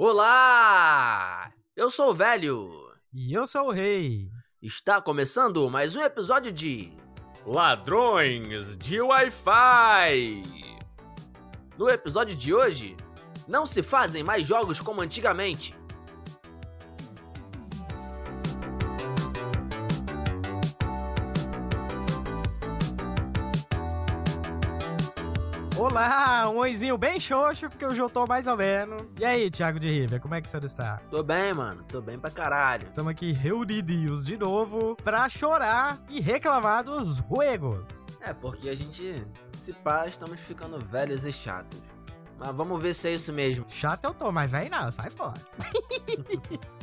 Olá! Eu sou o velho. E eu sou o rei. Está começando mais um episódio de Ladrões de Wi-Fi. No episódio de hoje, não se fazem mais jogos como antigamente. Olá, um oizinho bem xoxo, porque eu tô mais ou menos. E aí, Thiago de River, como é que o senhor está? Tô bem, mano. Tô bem pra caralho. Estamos aqui reunidos de novo pra chorar e reclamar dos juegos. É, porque a gente, se pá, estamos ficando velhos e chatos. Mas vamos ver se é isso mesmo. Chato eu tô, mas velho não, sai fora.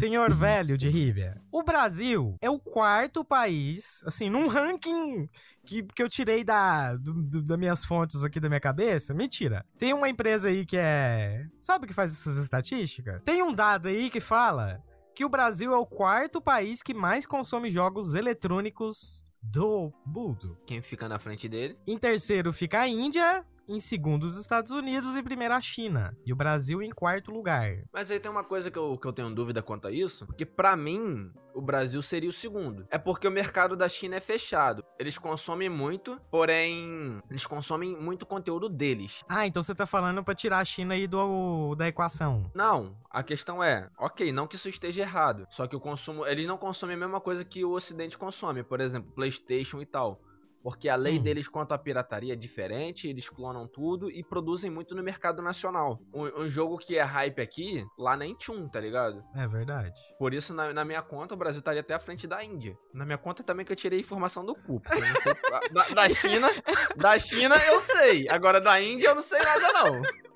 Senhor velho de River, o Brasil é o quarto país, assim, num ranking que, que eu tirei da, do, do, das minhas fontes aqui da minha cabeça. Mentira. Tem uma empresa aí que é. Sabe que faz essas estatísticas? Tem um dado aí que fala que o Brasil é o quarto país que mais consome jogos eletrônicos do mundo. Quem fica na frente dele? Em terceiro fica a Índia, em segundo os Estados Unidos e primeiro a China. E o Brasil em quarto lugar. Mas aí tem uma coisa que eu, que eu tenho dúvida quanto a isso, porque pra mim o Brasil seria o segundo. É porque o mercado da China é fechado. Eles consomem muito, porém eles consomem muito conteúdo deles. Ah, então você tá falando pra tirar a China aí do, da equação. Não, a questão é, ok, não que isso esteja errado, só que o consumo, eles não consomem a mesma coisa que o ocidente consome, por exemplo, PlayStation e tal. Porque a lei Sim. deles quanto à pirataria é diferente, eles clonam tudo e produzem muito no mercado nacional. Um, um jogo que é hype aqui, lá nem tchum, tá ligado? É verdade. Por isso, na, na minha conta, o Brasil estaria até à frente da Índia. Na minha conta também que eu tirei informação do cu. eu sei- da, da China, da China eu sei. Agora da Índia eu não sei nada, não.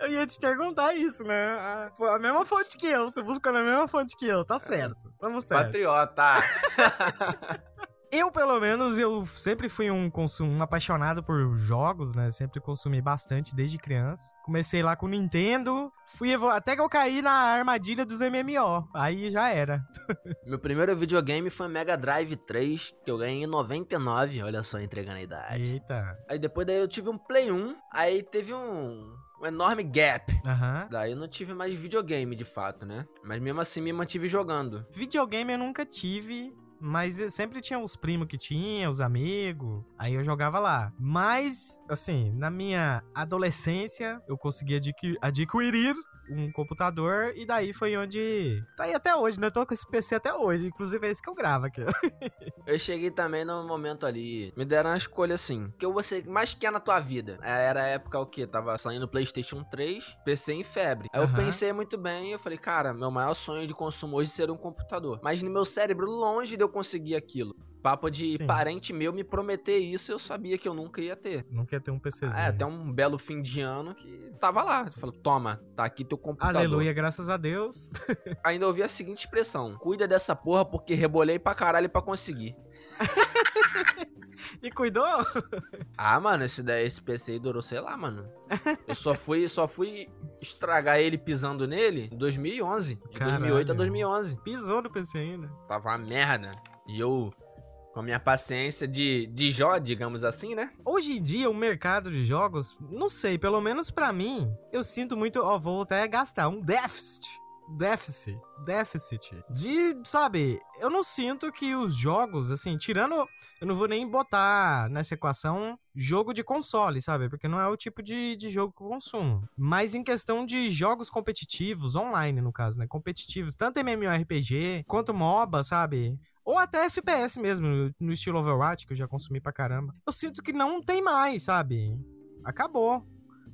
Eu ia te perguntar isso, né? A, a mesma fonte que eu, você buscou na mesma fonte que eu, tá certo. Tamo certo. Patriota. Eu, pelo menos, eu sempre fui um, consum... um apaixonado por jogos, né? Sempre consumi bastante desde criança. Comecei lá com o Nintendo, fui até que eu caí na armadilha dos MMO. Aí já era. Meu primeiro videogame foi Mega Drive 3, que eu ganhei em 99. Olha só, entregando a idade. Eita. Aí depois daí eu tive um Play 1, aí teve um, um enorme gap. Aham. Daí eu não tive mais videogame de fato, né? Mas mesmo assim me mantive jogando. Videogame eu nunca tive. Mas sempre tinha os primos que tinha, os amigos. Aí eu jogava lá. Mas, assim, na minha adolescência, eu consegui adqui- adquirir um computador. E daí foi onde. Tá aí até hoje, né? Eu tô com esse PC até hoje. Inclusive é esse que eu gravo aqui. Eu cheguei também no momento ali. Me deram uma escolha assim. O que você mais quer na tua vida? Era a época o que? Tava saindo PlayStation 3, PC em febre. Aí eu Aham. pensei muito bem e eu falei, cara, meu maior sonho de consumo hoje seria um computador. Mas no meu cérebro, longe de eu conseguir aquilo. Papo de Sim. parente meu me prometer isso, eu sabia que eu nunca ia ter. Não quer ter um PCzinho. É, até um belo fim de ano que tava lá. Falou, toma, tá aqui teu computador. Aleluia, graças a Deus. Ainda ouvi a seguinte expressão: cuida dessa porra porque rebolei pra caralho pra conseguir. E cuidou? Ah, mano, esse, esse PC aí durou, sei lá, mano. Eu só fui, só fui estragar ele pisando nele em 2011. De Caralho. 2008 a 2011. Pisou no PC ainda. Tava uma merda. E eu, com a minha paciência de, de Jó, digamos assim, né? Hoje em dia, o mercado de jogos, não sei, pelo menos pra mim, eu sinto muito, ó, vou até gastar um déficit. Déficit. Déficit. De, sabe, eu não sinto que os jogos, assim, tirando. Eu não vou nem botar nessa equação jogo de console, sabe? Porque não é o tipo de, de jogo que eu consumo. Mas em questão de jogos competitivos, online no caso, né? Competitivos, tanto MMORPG quanto MOBA, sabe? Ou até FPS mesmo, no estilo Overwatch, que eu já consumi pra caramba. Eu sinto que não tem mais, sabe? Acabou.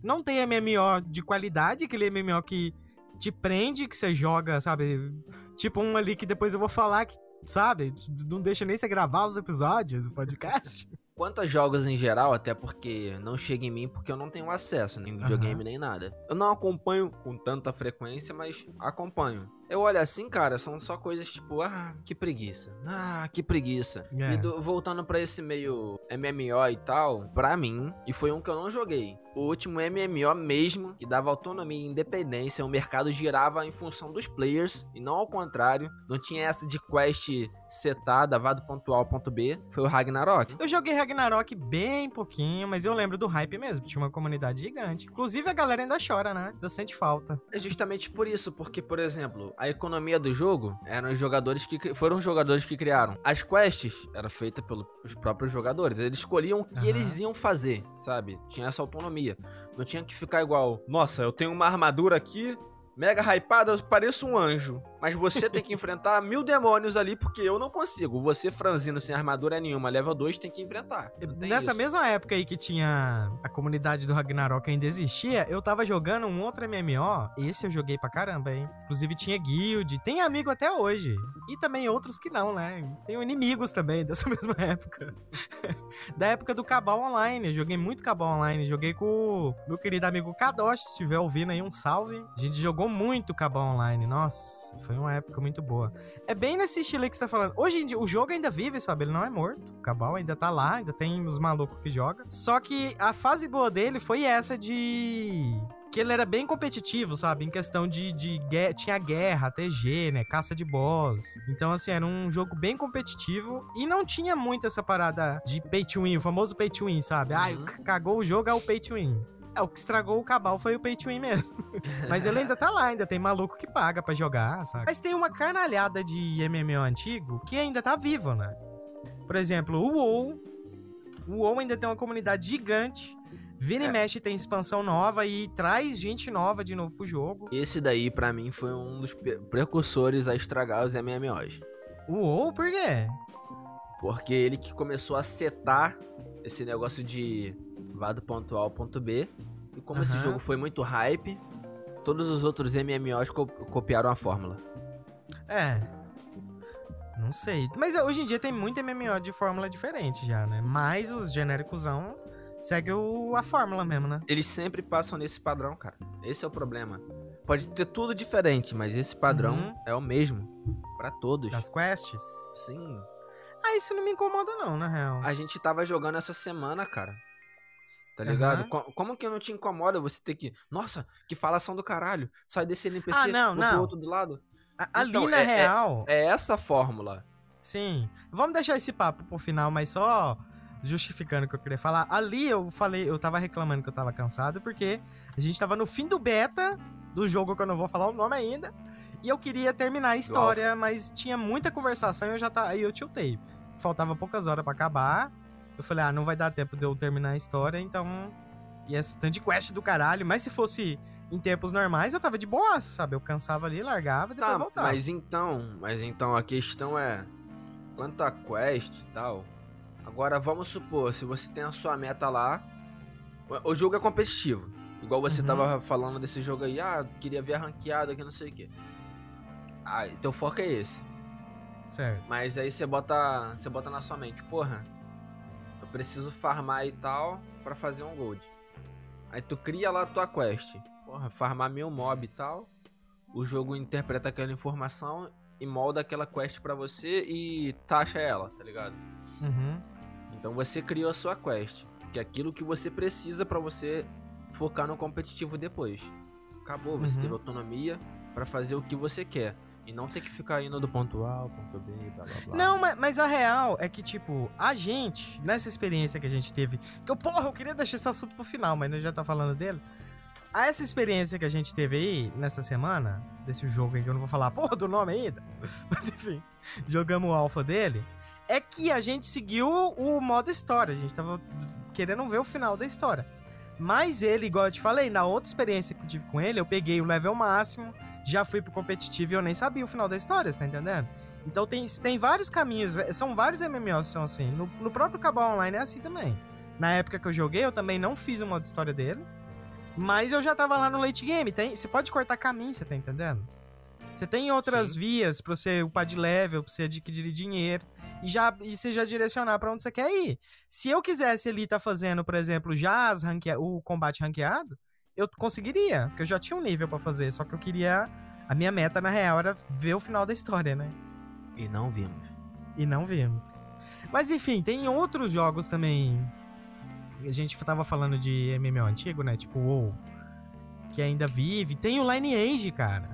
Não tem MMO de qualidade, aquele MMO que te prende, que você joga, sabe? Tipo um ali que depois eu vou falar que, sabe? Não deixa nem você gravar os episódios do podcast. Quanto a jogos em geral, até porque não chega em mim porque eu não tenho acesso nem videogame Aham. nem nada. Eu não acompanho com tanta frequência, mas acompanho. Eu olho assim, cara, são só coisas tipo, ah, que preguiça. Ah, que preguiça. É. E do- voltando pra esse meio MMO e tal, pra mim, e foi um que eu não joguei. O último MMO mesmo, que dava autonomia e independência, o mercado girava em função dos players e não ao contrário. Não tinha essa de quest setada, vá do ponto A ao ponto B. Foi o Ragnarok. Eu joguei Ragnarok bem pouquinho, mas eu lembro do hype mesmo. Tinha uma comunidade gigante. Inclusive a galera ainda chora, né? Ainda sente falta. É justamente por isso, porque, por exemplo, a economia do jogo eram os jogadores que foram os jogadores que criaram. As quests eram feitas pelos próprios jogadores. Eles escolhiam o que Aham. eles iam fazer, sabe? Tinha essa autonomia. Não tinha que ficar igual. Nossa, eu tenho uma armadura aqui, Mega hypada, eu pareço um anjo. Mas você tem que enfrentar mil demônios ali, porque eu não consigo. Você, franzino, sem armadura nenhuma, level 2, tem que enfrentar. Tem Nessa isso. mesma época aí que tinha a comunidade do Ragnarok ainda existia, eu tava jogando um outro MMO. Esse eu joguei pra caramba, hein? Inclusive tinha guild, tem amigo até hoje. E também outros que não, né? Tenho inimigos também dessa mesma época. da época do Cabal Online. Eu joguei muito Cabal Online. Joguei com o meu querido amigo Kadosh. Se estiver ouvindo aí, um salve. A gente jogou muito Cabal Online. Nossa, foi uma época muito boa. É bem nesse estilo aí que você tá falando. Hoje em dia, o jogo ainda vive, sabe? Ele não é morto. O Cabal ainda tá lá, ainda tem os malucos que jogam. Só que a fase boa dele foi essa de. Que ele era bem competitivo, sabe? Em questão de, de Tinha guerra, TG, né? Caça de boss. Então, assim, era um jogo bem competitivo. E não tinha muito essa parada de pay to win, o famoso pay to win, sabe? Ai, Uhum. c- cagou o jogo, é o pay to win. É, o que estragou o Cabal foi o pay to win mesmo. Mas ele ainda tá lá, ainda tem maluco que paga pra jogar, sabe? Mas tem uma carnalhada de MMO antigo que ainda tá vivo, né? Por exemplo, o WoW. O WoW ainda tem uma comunidade gigante. Vira É. e mexe tem expansão nova e traz gente nova de novo pro jogo. Esse daí, pra mim, foi um dos precursores a estragar os MMOs. O WoW, por quê? Porque ele que começou a setar esse negócio de vá do ponto A ao ponto B. E como esse Aham. jogo foi muito hype, todos os outros MMOs co- copiaram a fórmula. É. Não sei. Mas hoje em dia tem muito MMO de fórmula diferente já, né? Mas os genéricosão segue o, a fórmula mesmo, né? Eles sempre passam nesse padrão, cara. Esse é o problema. Pode ter tudo diferente, mas esse padrão Uhum. é o mesmo pra todos. Das quests. Sim. Ah, isso não me incomoda não, na real. A gente tava jogando essa semana, cara. Tá ligado? Co- Como que não te incomoda você ter que. Nossa, que falação do caralho. Sai desse NPC Ah, não, vou pro não. outro do lado. A- Ali, Então, na é- é- real, É essa a fórmula. sim. Vamos deixar esse papo pro final, mas só justificando o que eu queria falar. Ali eu falei, eu tava reclamando que eu tava cansado, porque a gente tava no fim do beta do jogo que eu não vou falar o nome ainda. E eu queria terminar a história, mas tinha muita conversação e eu já tá, aí eu tiltei. Faltava poucas horas pra acabar. Eu falei, ah, não vai dar tempo de eu terminar a história, então. E esse tanto de quest do caralho. Mas se fosse em tempos normais, eu tava de boaça, sabe? Eu cansava ali, largava e depois Tá, voltava. mas então. Mas então a questão é. Quanto a quest e tal. Agora vamos supor, se você tem a sua meta lá. o- jogo é competitivo. Igual você Uhum. tava falando desse jogo aí, ah, queria ver a ranqueada aqui, não sei o quê. Ah, teu foco é esse. Certo. Mas aí você bota, você bota na sua mente, porra, preciso farmar e tal pra fazer um gold. Aí tu cria lá a tua quest. Porra, farmar mil mob e tal. O jogo interpreta aquela informação e molda aquela quest pra você e taxa ela, tá ligado? Uhum. Então você criou a sua quest, que é aquilo que você precisa pra você focar no competitivo depois. Acabou, você Uhum. teve autonomia pra fazer o que você quer e não ter que ficar indo do ponto A ao ponto B, blá blá blá. Não, mas, mas a real é que, tipo, a gente, nessa experiência que a gente teve. Que eu, porra, eu queria deixar esse assunto pro final, mas nós já tá falando dele. A essa experiência que a gente teve aí nessa semana, desse jogo aí que eu não vou falar porra do nome ainda, mas enfim, jogamos o alfa dele. É que a gente seguiu o modo história, a gente tava querendo ver o final da história. Mas ele, igual eu te falei, na outra experiência que eu tive com ele, eu peguei o level máximo, já fui pro competitivo e eu nem sabia o final da história, você tá entendendo? Então tem, tem vários caminhos, é, são vários MMOs que são assim. No, no próprio Cabal Online é assim também. Na época que eu joguei, eu também não fiz o modo história dele. Mas eu já tava lá no late game. Tem, você pode cortar caminho, você tá entendendo? Você tem outras Sim. vias pra você upar de level, pra você adquirir dinheiro. E, já, e você já direcionar pra onde você quer ir. Se eu quisesse ali tá fazendo, por exemplo, já as rankea- o combate ranqueado, eu conseguiria. Porque eu já tinha um nível pra fazer. Só que eu queria A minha meta, na real, era ver o final da história, né? E não vimos. E não vimos. Mas enfim, tem outros jogos também. A gente tava falando de MMO antigo, né? Tipo WoW. Que ainda vive. Tem o Lineage, cara.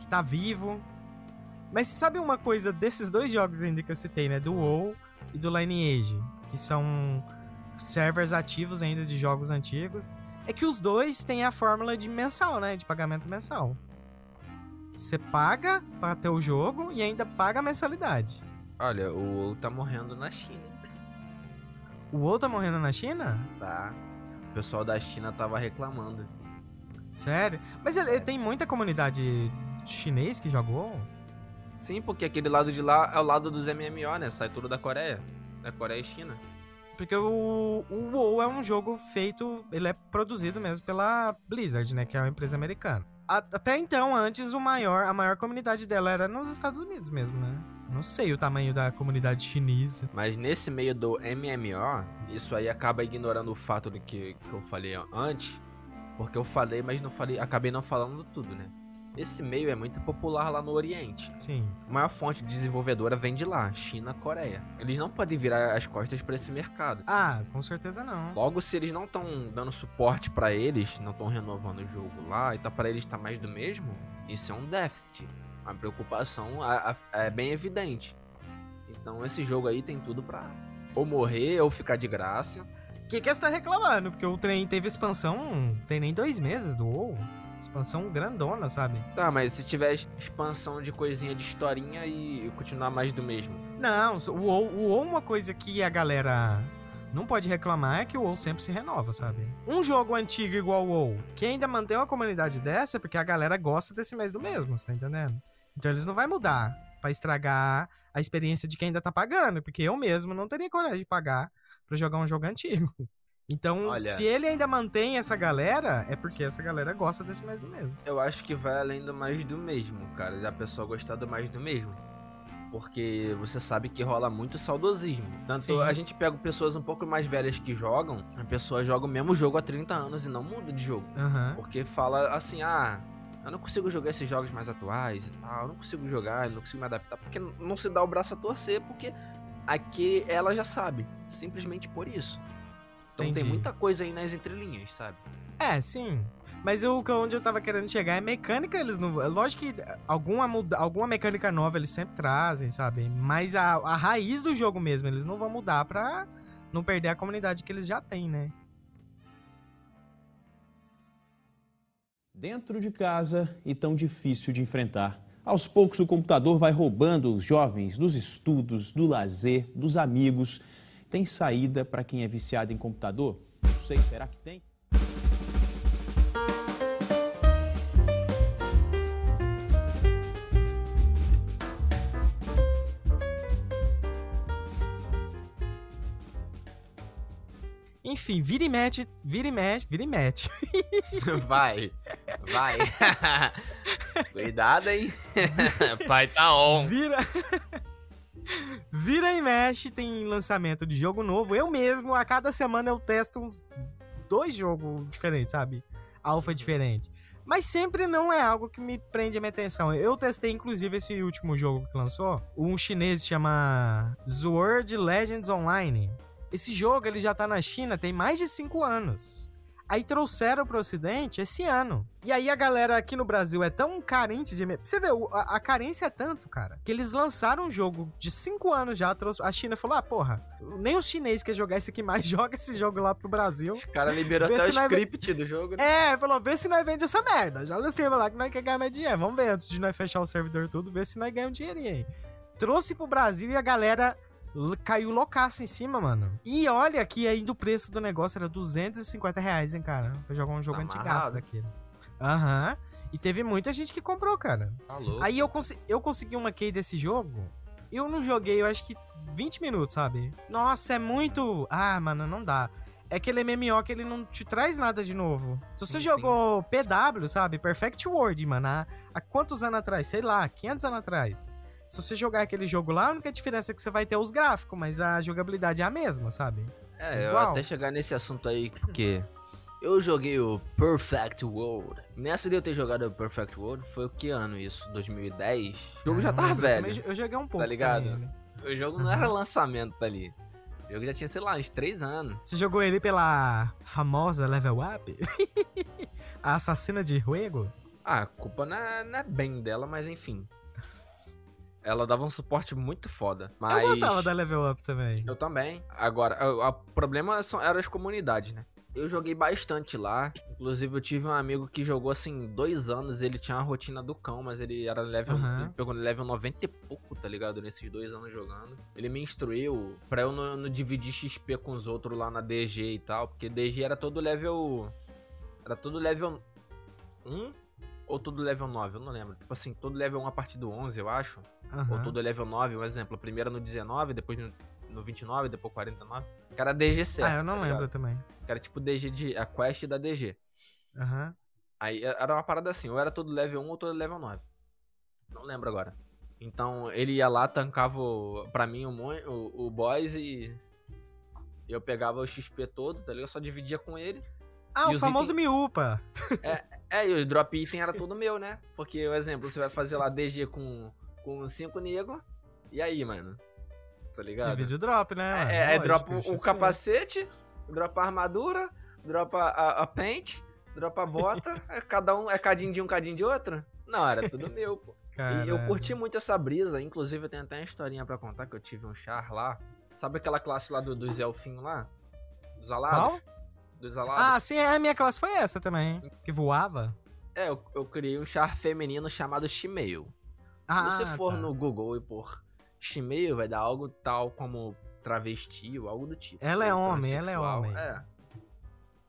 Que tá vivo. Mas sabe uma coisa desses dois jogos ainda que eu citei, né? Do WoW e do Lineage. Que são servers ativos ainda de jogos antigos. É que os dois têm a fórmula de mensal, né? De pagamento mensal. Você paga pra ter o jogo e ainda paga a mensalidade. Olha, o WoW tá morrendo na China. O WoW tá morrendo na China? Tá. O pessoal da China tava reclamando. Sério? Mas ele, ele tem muita comunidade chinês que joga WoW? Sim, porque aquele lado de lá é o lado dos MMO, né? Sai tudo da Coreia. Da Coreia e China. Porque o, o WoW é um jogo feito, ele é produzido mesmo pela Blizzard, né? Que é uma empresa americana. A- até então, antes, o maior, a maior comunidade dela era nos Estados Unidos mesmo, né? Não sei o tamanho da comunidade chinesa. Mas nesse meio do MMO, isso aí acaba ignorando o fato do que, que eu falei antes. Porque eu falei, mas não falei, acabei não falando tudo, né? Esse meio é muito popular lá no Oriente. Sim. A maior fonte desenvolvedora vem de lá, China, Coreia. Eles não podem virar as costas pra esse mercado. Ah, com certeza não. Logo, se eles não estão dando suporte pra eles, não estão renovando o jogo lá, e tá para eles tá mais do mesmo, isso é um déficit. Uma preocupação é bem evidente. Então esse jogo aí tem tudo pra ou morrer ou ficar de graça. O que que você tá reclamando? Porque o trem teve expansão, tem nem dois meses do WoW. Expansão grandona, sabe? Tá, mas se tiver expansão de coisinha de historinha e continuar mais do mesmo. Não, o WoW, o WoW uma coisa que a galera não pode reclamar é que o WoW sempre se renova, sabe? Um jogo antigo igual o WoW, que ainda mantém uma comunidade dessa é porque a galera gosta desse mês do mesmo, você tá entendendo? Então eles não vai mudar pra estragar a experiência de quem ainda tá pagando, porque eu mesmo não teria coragem de pagar pra jogar um jogo antigo. Então, Olha- se ele ainda mantém essa galera, é porque essa galera gosta desse mês do mesmo. Eu acho que vai além do mais do mesmo, cara. Da pessoa gostar do mais do mesmo. Porque você sabe que rola muito saudosismo. Tanto Sim. a gente pega pessoas um pouco mais velhas que jogam, a pessoa joga o mesmo jogo há 30 anos e não muda de jogo. Aham. Porque fala assim, ah, eu não consigo jogar esses jogos mais atuais e tal, eu não consigo jogar, eu não consigo me adaptar, porque não se dá o braço a torcer, porque aqui ela já sabe, simplesmente por isso. Então Entendi. tem muita coisa aí nas entrelinhas, sabe? É, sim. Mas o que- onde eu tava querendo chegar é mecânica, eles não. é Lógico que alguma, muda- alguma mecânica nova eles sempre trazem, sabe? Mas a, a raiz do jogo mesmo, eles não vão mudar pra não perder a comunidade que eles já têm, né? Dentro de casa e tão difícil de enfrentar. Aos poucos, o computador vai roubando os jovens dos estudos, do lazer, dos amigos. Tem saída para quem é viciado em computador? Não sei, será que tem? Enfim, vira e mete, vira e mete, vira e mete. Vai, vai. Cuidado, hein? Pai tá on. Vira. Vira e mexe, tem lançamento de jogo novo. Eu mesmo, a cada semana eu testo uns dois jogos diferentes, sabe? Alpha diferente. Mas sempre não é algo que me prende a minha atenção. Eu testei, inclusive, esse último jogo que lançou. Um chinês chama Sword Legends Online. Esse jogo ele já tá na China tem mais de 5 anos. Aí trouxeram pro ocidente esse ano. E aí a galera aqui no Brasil é tão carente de... Você vê, o- a, a carência é tanto, cara, que eles lançaram um jogo de 5 anos já, a China falou, ah, porra, nem os chineses querem jogar esse aqui mais, joga esse jogo lá pro Brasil. Os caras liberou Vê até o script do jogo. né? É, falou, vê se nós vende essa merda. Joga assim, vai lá que nós quer ganhar mais dinheiro. Vamos ver, antes de nós fechar o servidor tudo, ver se nós ganhamos um dinheirinho aí. Trouxe pro Brasil e a galera caiu loucaço em cima, mano. E olha que ainda o preço do negócio era 250 reais, hein, cara. Pra jogar um jogo Tá antigaço daquele. Aham. E teve muita gente que comprou, cara. Tá louco. Aí eu, consi- eu consegui uma key desse jogo. Eu não joguei, eu acho que 20 minutos, sabe? Nossa, é muito. Ah, mano, não dá. É aquele MMO que ele não te traz nada de novo. Se você Sim, jogou PW, sabe? Perfect World, mano, há, há quantos anos atrás? Sei lá, 500 anos atrás. Se você jogar aquele jogo lá, a única diferença é que você vai ter os gráficos, mas a jogabilidade é a mesma, sabe? É, eu até chegar nesse assunto aí, porque Eu joguei o Perfect World. Nessa de eu ter jogado o Perfect World, foi o que ano isso? 2010? O jogo já Ah, tava velho. Eu joguei um pouco. Tá ligado? também, né? O jogo não era lançamento ali. O jogo já tinha, sei lá, uns 3 anos. Você jogou ele pela famosa Level Up? a assassina de juegos? Ah, a culpa não é, não é bem dela, mas enfim. Ela dava um suporte muito foda. Mas... Eu gostava da Level Up também. Eu também. Agora, o, problema são, eram as comunidades, né? Eu joguei bastante lá. Inclusive, eu tive um amigo que jogou assim dois anos. Ele tinha a rotina do cão, mas ele era level. Aham. Ele pegou level 90 e pouco, tá ligado? Nesses dois anos jogando. Ele me instruiu pra eu não, não dividir XP com os outros lá na DG e tal. Porque DG era todo level. Era todo level 1 ou todo level 9, eu não lembro. Tipo assim, todo level 1 a partir do 11, eu acho. Ou Aham. todo level 9, um exemplo. Primeiro no 19, depois no, no 29, depois 49. Que era DG certo. Ah, eu não tá lembro ligado? também. Que era tipo DG de. A quest da DG. Aham. Aí é, era uma parada assim, ou era todo level 1 ou todo level 9. Não lembro agora. Então ele ia lá, tancava o, pra mim o, o, o boss e. Eu pegava o XP todo, tá ligado? Eu só dividia com ele. Ah, E o os famoso itens- Miúpa. É, e o drop item era todo meu, né? Porque, o exemplo, você vai fazer lá DG com 5 com cinco nego. E aí, mano? Tá ligado? Divide o drop, né? É, é, Lógico, dropa o, capacete, dropa a armadura, dropa a, a paint, dropa a bota. é cada um, é cadinho de um, cadinho de outro? Não, era tudo meu, pô. E eu Caralho. curti muito essa brisa. Inclusive, eu tenho até uma historinha pra contar que eu tive um char lá. Sabe aquela classe lá do, dos elfinhos lá? Dos alados? Ah, sim, a minha classe foi essa também. Que voava. É, eu, eu criei um char feminino chamado Shimeio. Ah, Se você for tá. no Google e por Shimeio, vai dar algo tal como travesti ou algo do tipo. Ela é homem, ela é homem. É.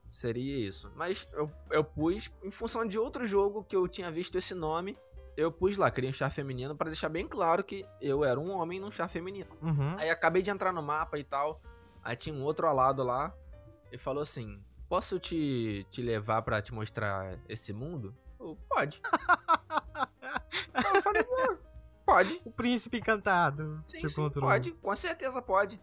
Seria isso. Mas eu, eu pus, em função de outro jogo que eu tinha visto esse nome, eu pus lá, criei um char feminino pra deixar bem claro que eu era um homem num char feminino. Uhum. Aí acabei de entrar no mapa e tal. Aí tinha um outro alado lá e falou assim: Posso te, te levar pra te mostrar esse mundo? Eu, pode. Eu falei, "Ah, pode. O príncipe encantado. Sim, te sim, encontrou. pode. Com certeza pode.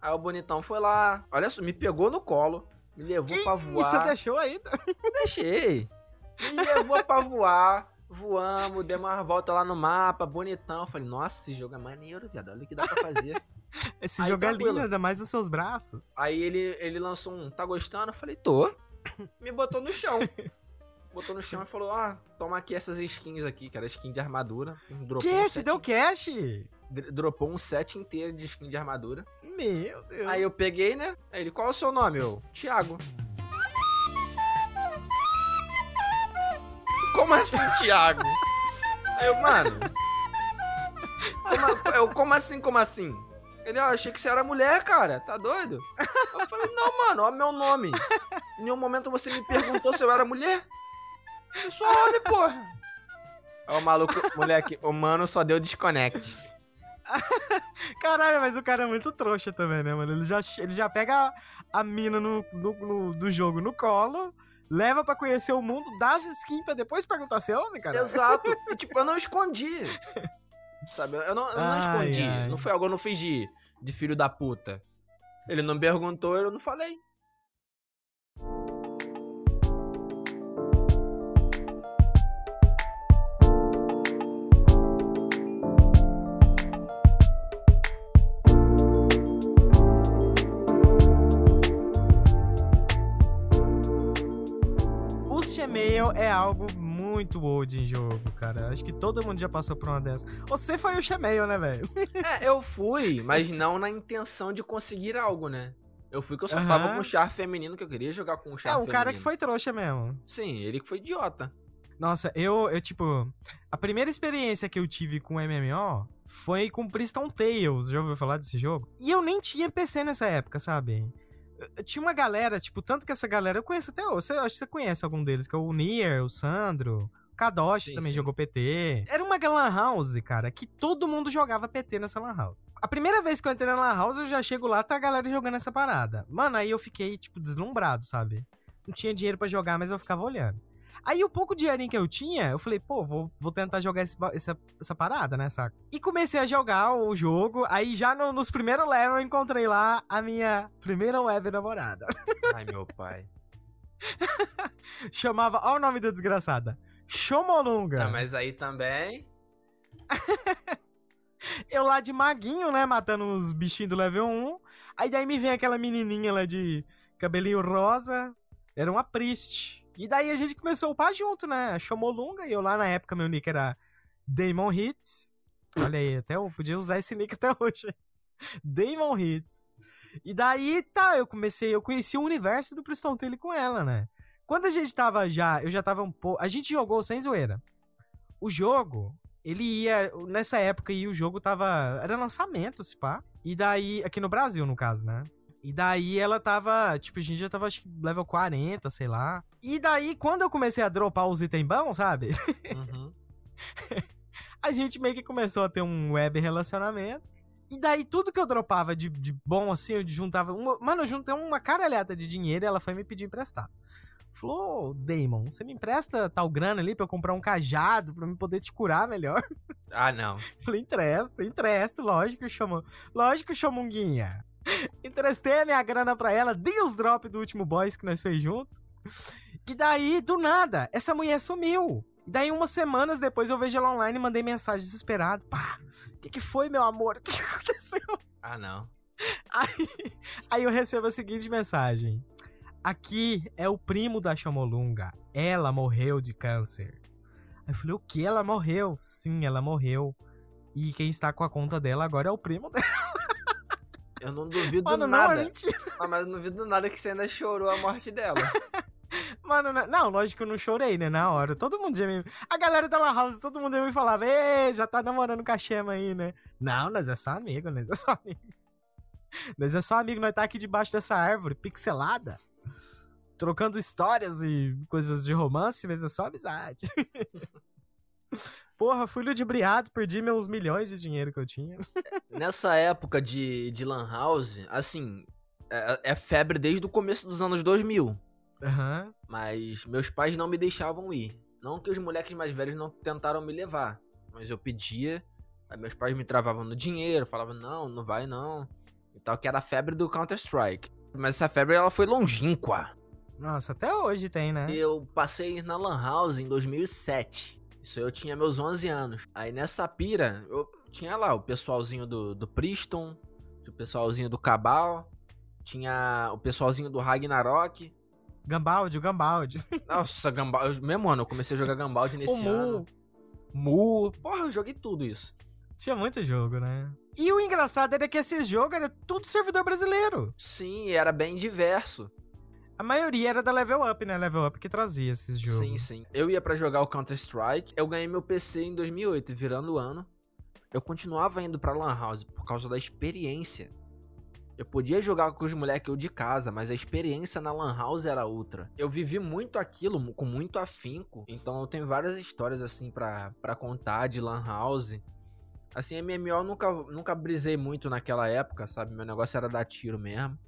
Aí o bonitão foi lá. Olha só, me pegou no colo. Me levou pra Ih, voar. Você deixou ainda? Deixei. Me levou pra voar. Voamos, demos uma volta lá no mapa, bonitão. Eu falei, nossa, esse jogo é maneiro, viado. Olha o que dá pra fazer. Esse Aí, jogo é tranquilo. lindo, ainda mais nos seus braços. Aí ele, ele lançou um, tá gostando? Eu falei, tô. Me botou no chão. Botou no chão e falou, ah, toma aqui essas skins aqui, que era skin de armadura. Dropou um Que? Te set- deu cash? dr- Dropou um set inteiro de skin de armadura. Meu Deus. Aí eu peguei, né? Aí ele, qual é o seu nome? Eu, Thiago. Como assim, Thiago? Aí eu, mano. Como, eu, como assim, como assim? Ele, ó, achei que você era mulher, cara. Tá doido? Eu falei, não, mano, ó meu nome. Em nenhum momento você me perguntou se eu era mulher. Eu sou homem, porra. Aí o maluco, moleque, o mano só deu desconnect. Caralho, mas o cara é muito trouxa também, né, mano? Ele já, ele já pega a, a mina no, no- no- do jogo no colo, leva pra conhecer o mundo, dá as skins pra depois perguntar se é homem, cara. Exato. E, tipo, eu não escondi. Sabe? Eu não, eu não Ai, escondi. ai. Não foi algo, eu não fiz de, filho da puta. Ele não perguntou, eu não falei. O Shemail é algo muito old em jogo, cara. Acho que todo mundo já passou por uma dessas. Você foi o Shemail, né, velho? É, eu fui, mas não na intenção de conseguir algo, né? Eu fui que eu só Aham. tava com o char feminino, que eu queria jogar com o char É, o feminino. cara que foi trouxa mesmo. Sim, ele que foi idiota. Nossa, eu, eu, tipo, a primeira experiência que eu tive com MMO foi com Priston Tales. Já ouviu falar desse jogo? E eu nem tinha PC nessa época, sabe? Eu tinha uma galera, tipo, tanto que essa galera eu conheço até hoje. Acho que você conhece algum deles, que é o Nier, o Sandro. O Kadoshi Sim, também sim. jogou PT. Era uma lan house, cara, que todo mundo jogava PT nessa lan house. A primeira vez que eu entrei na lan house, eu já chego lá, tá a galera jogando essa parada. Mano, aí eu fiquei, tipo, deslumbrado, sabe? Não tinha dinheiro pra jogar, mas eu ficava olhando. Aí o pouco dinheirinho que eu tinha, eu falei, pô, vou, vou tentar jogar esse essa, essa parada, né, saca? E comecei a jogar o jogo, aí já no- nos primeiros levels eu encontrei lá a minha primeira web namorada. Ai, meu pai. Chamava, olha o nome da desgraçada. Chomolunga. Ah, mas aí também. Eu lá de maguinho, né, matando os bichinhos do level 1. Aí daí me vem aquela menininha lá de cabelinho rosa. Era uma Priest. E daí a gente começou a upar junto, né? Chomolunga. E eu lá na época, meu nick era Damon Hits. Olha aí, até eu podia usar esse nick até hoje. Damon Hits. E daí, tá, eu comecei, eu conheci o universo do Priston Tale com ela, né? Quando a gente tava já, eu já tava um pouco. A gente jogou sem zoeira. O jogo, ele ia. Nessa época aí, o jogo tava. Era lançamento, se pá. E daí. Aqui no Brasil, no caso, né? E daí ela tava. Tipo, a gente já tava, acho que level 40, sei lá. E daí, quando eu comecei a dropar os itens bons, sabe? Uhum. a gente meio que começou a ter um web relacionamento. E daí, tudo que eu dropava de, de bom, assim, eu juntava. Uma, mano, eu juntei uma caralhada de dinheiro e ela foi me pedir emprestado. Falou, Damon, você me empresta tal grana ali pra eu comprar um cajado pra eu poder te curar melhor? Ah, não. Falei, empresto, empresto, lógico, chamou. Lógico, chamunguinha. Emprestei a minha grana pra ela, dei os drops do último boys que nós fez junto. E daí, do nada, essa mulher sumiu. E daí, umas semanas depois, eu vejo ela online e mandei mensagem desesperado. Pá, o que, que foi, meu amor? O que, que aconteceu? Ah, não. Aí, aí eu recebo a seguinte mensagem. Aqui é o primo da Chomolunga. Ela morreu de câncer. Aí eu falei, o que? Ela morreu? Sim, ela morreu. E quem está com a conta dela agora é o primo dela. Eu não duvido Mano, não, nada. é mentira. Ah, mas eu não duvido nada que você ainda chorou a morte dela. Mano, não, não, lógico que eu não chorei, né? Na hora. Todo mundo já me. A galera da La House, todo mundo já me falava, Ê, já tá namorando com a Chema aí, né? Não, nós é só amigo, nós é só amigo. Nós é só amigo, nós tá aqui debaixo dessa árvore, pixelada. Trocando histórias e coisas de romance, mas é só amizade. Porra, fui ludibriado, perdi meus milhões de dinheiro que eu tinha. Nessa época de, de Lan House, assim, é, é febre desde o começo dos anos 2000. Aham. Mas meus pais não me deixavam ir. Não que os moleques mais velhos não tentaram me levar. Mas eu pedia. Aí meus pais me travavam no dinheiro, falavam, não, não vai não. E tal, que era a febre do Counter-Strike. Mas essa febre ela foi longínqua. Nossa, até hoje tem, né? Eu passei na Lan House em 2007. Isso eu tinha meus 11 anos. Aí nessa pira, eu tinha lá o pessoalzinho do, do Priston, o pessoalzinho do Cabal, tinha o pessoalzinho do Ragnarok. Gambaldi, o Gambaldi. Nossa, Gambaldi. Mesmo ano, eu comecei a jogar Gambaldi nesse O Mu. ano. Mu. Porra, eu joguei tudo isso. Tinha muito jogo, né? E o engraçado era que esse jogo era tudo servidor brasileiro. Sim, era bem diverso. A maioria era da Level Up, né? Level Up que trazia esses jogos. Sim, sim. Eu ia pra jogar o Counter-Strike. Eu ganhei meu PC em 2008, virando o ano. Eu continuava indo pra Lan House por causa da experiência. Eu podia jogar com os moleques eu de casa, mas a experiência na Lan House era outra. Eu vivi muito aquilo com muito afinco, então eu tenho várias histórias assim pra, pra contar de Lan House. Assim, MMO eu nunca, nunca brisei muito naquela época, sabe? Meu negócio era dar tiro mesmo.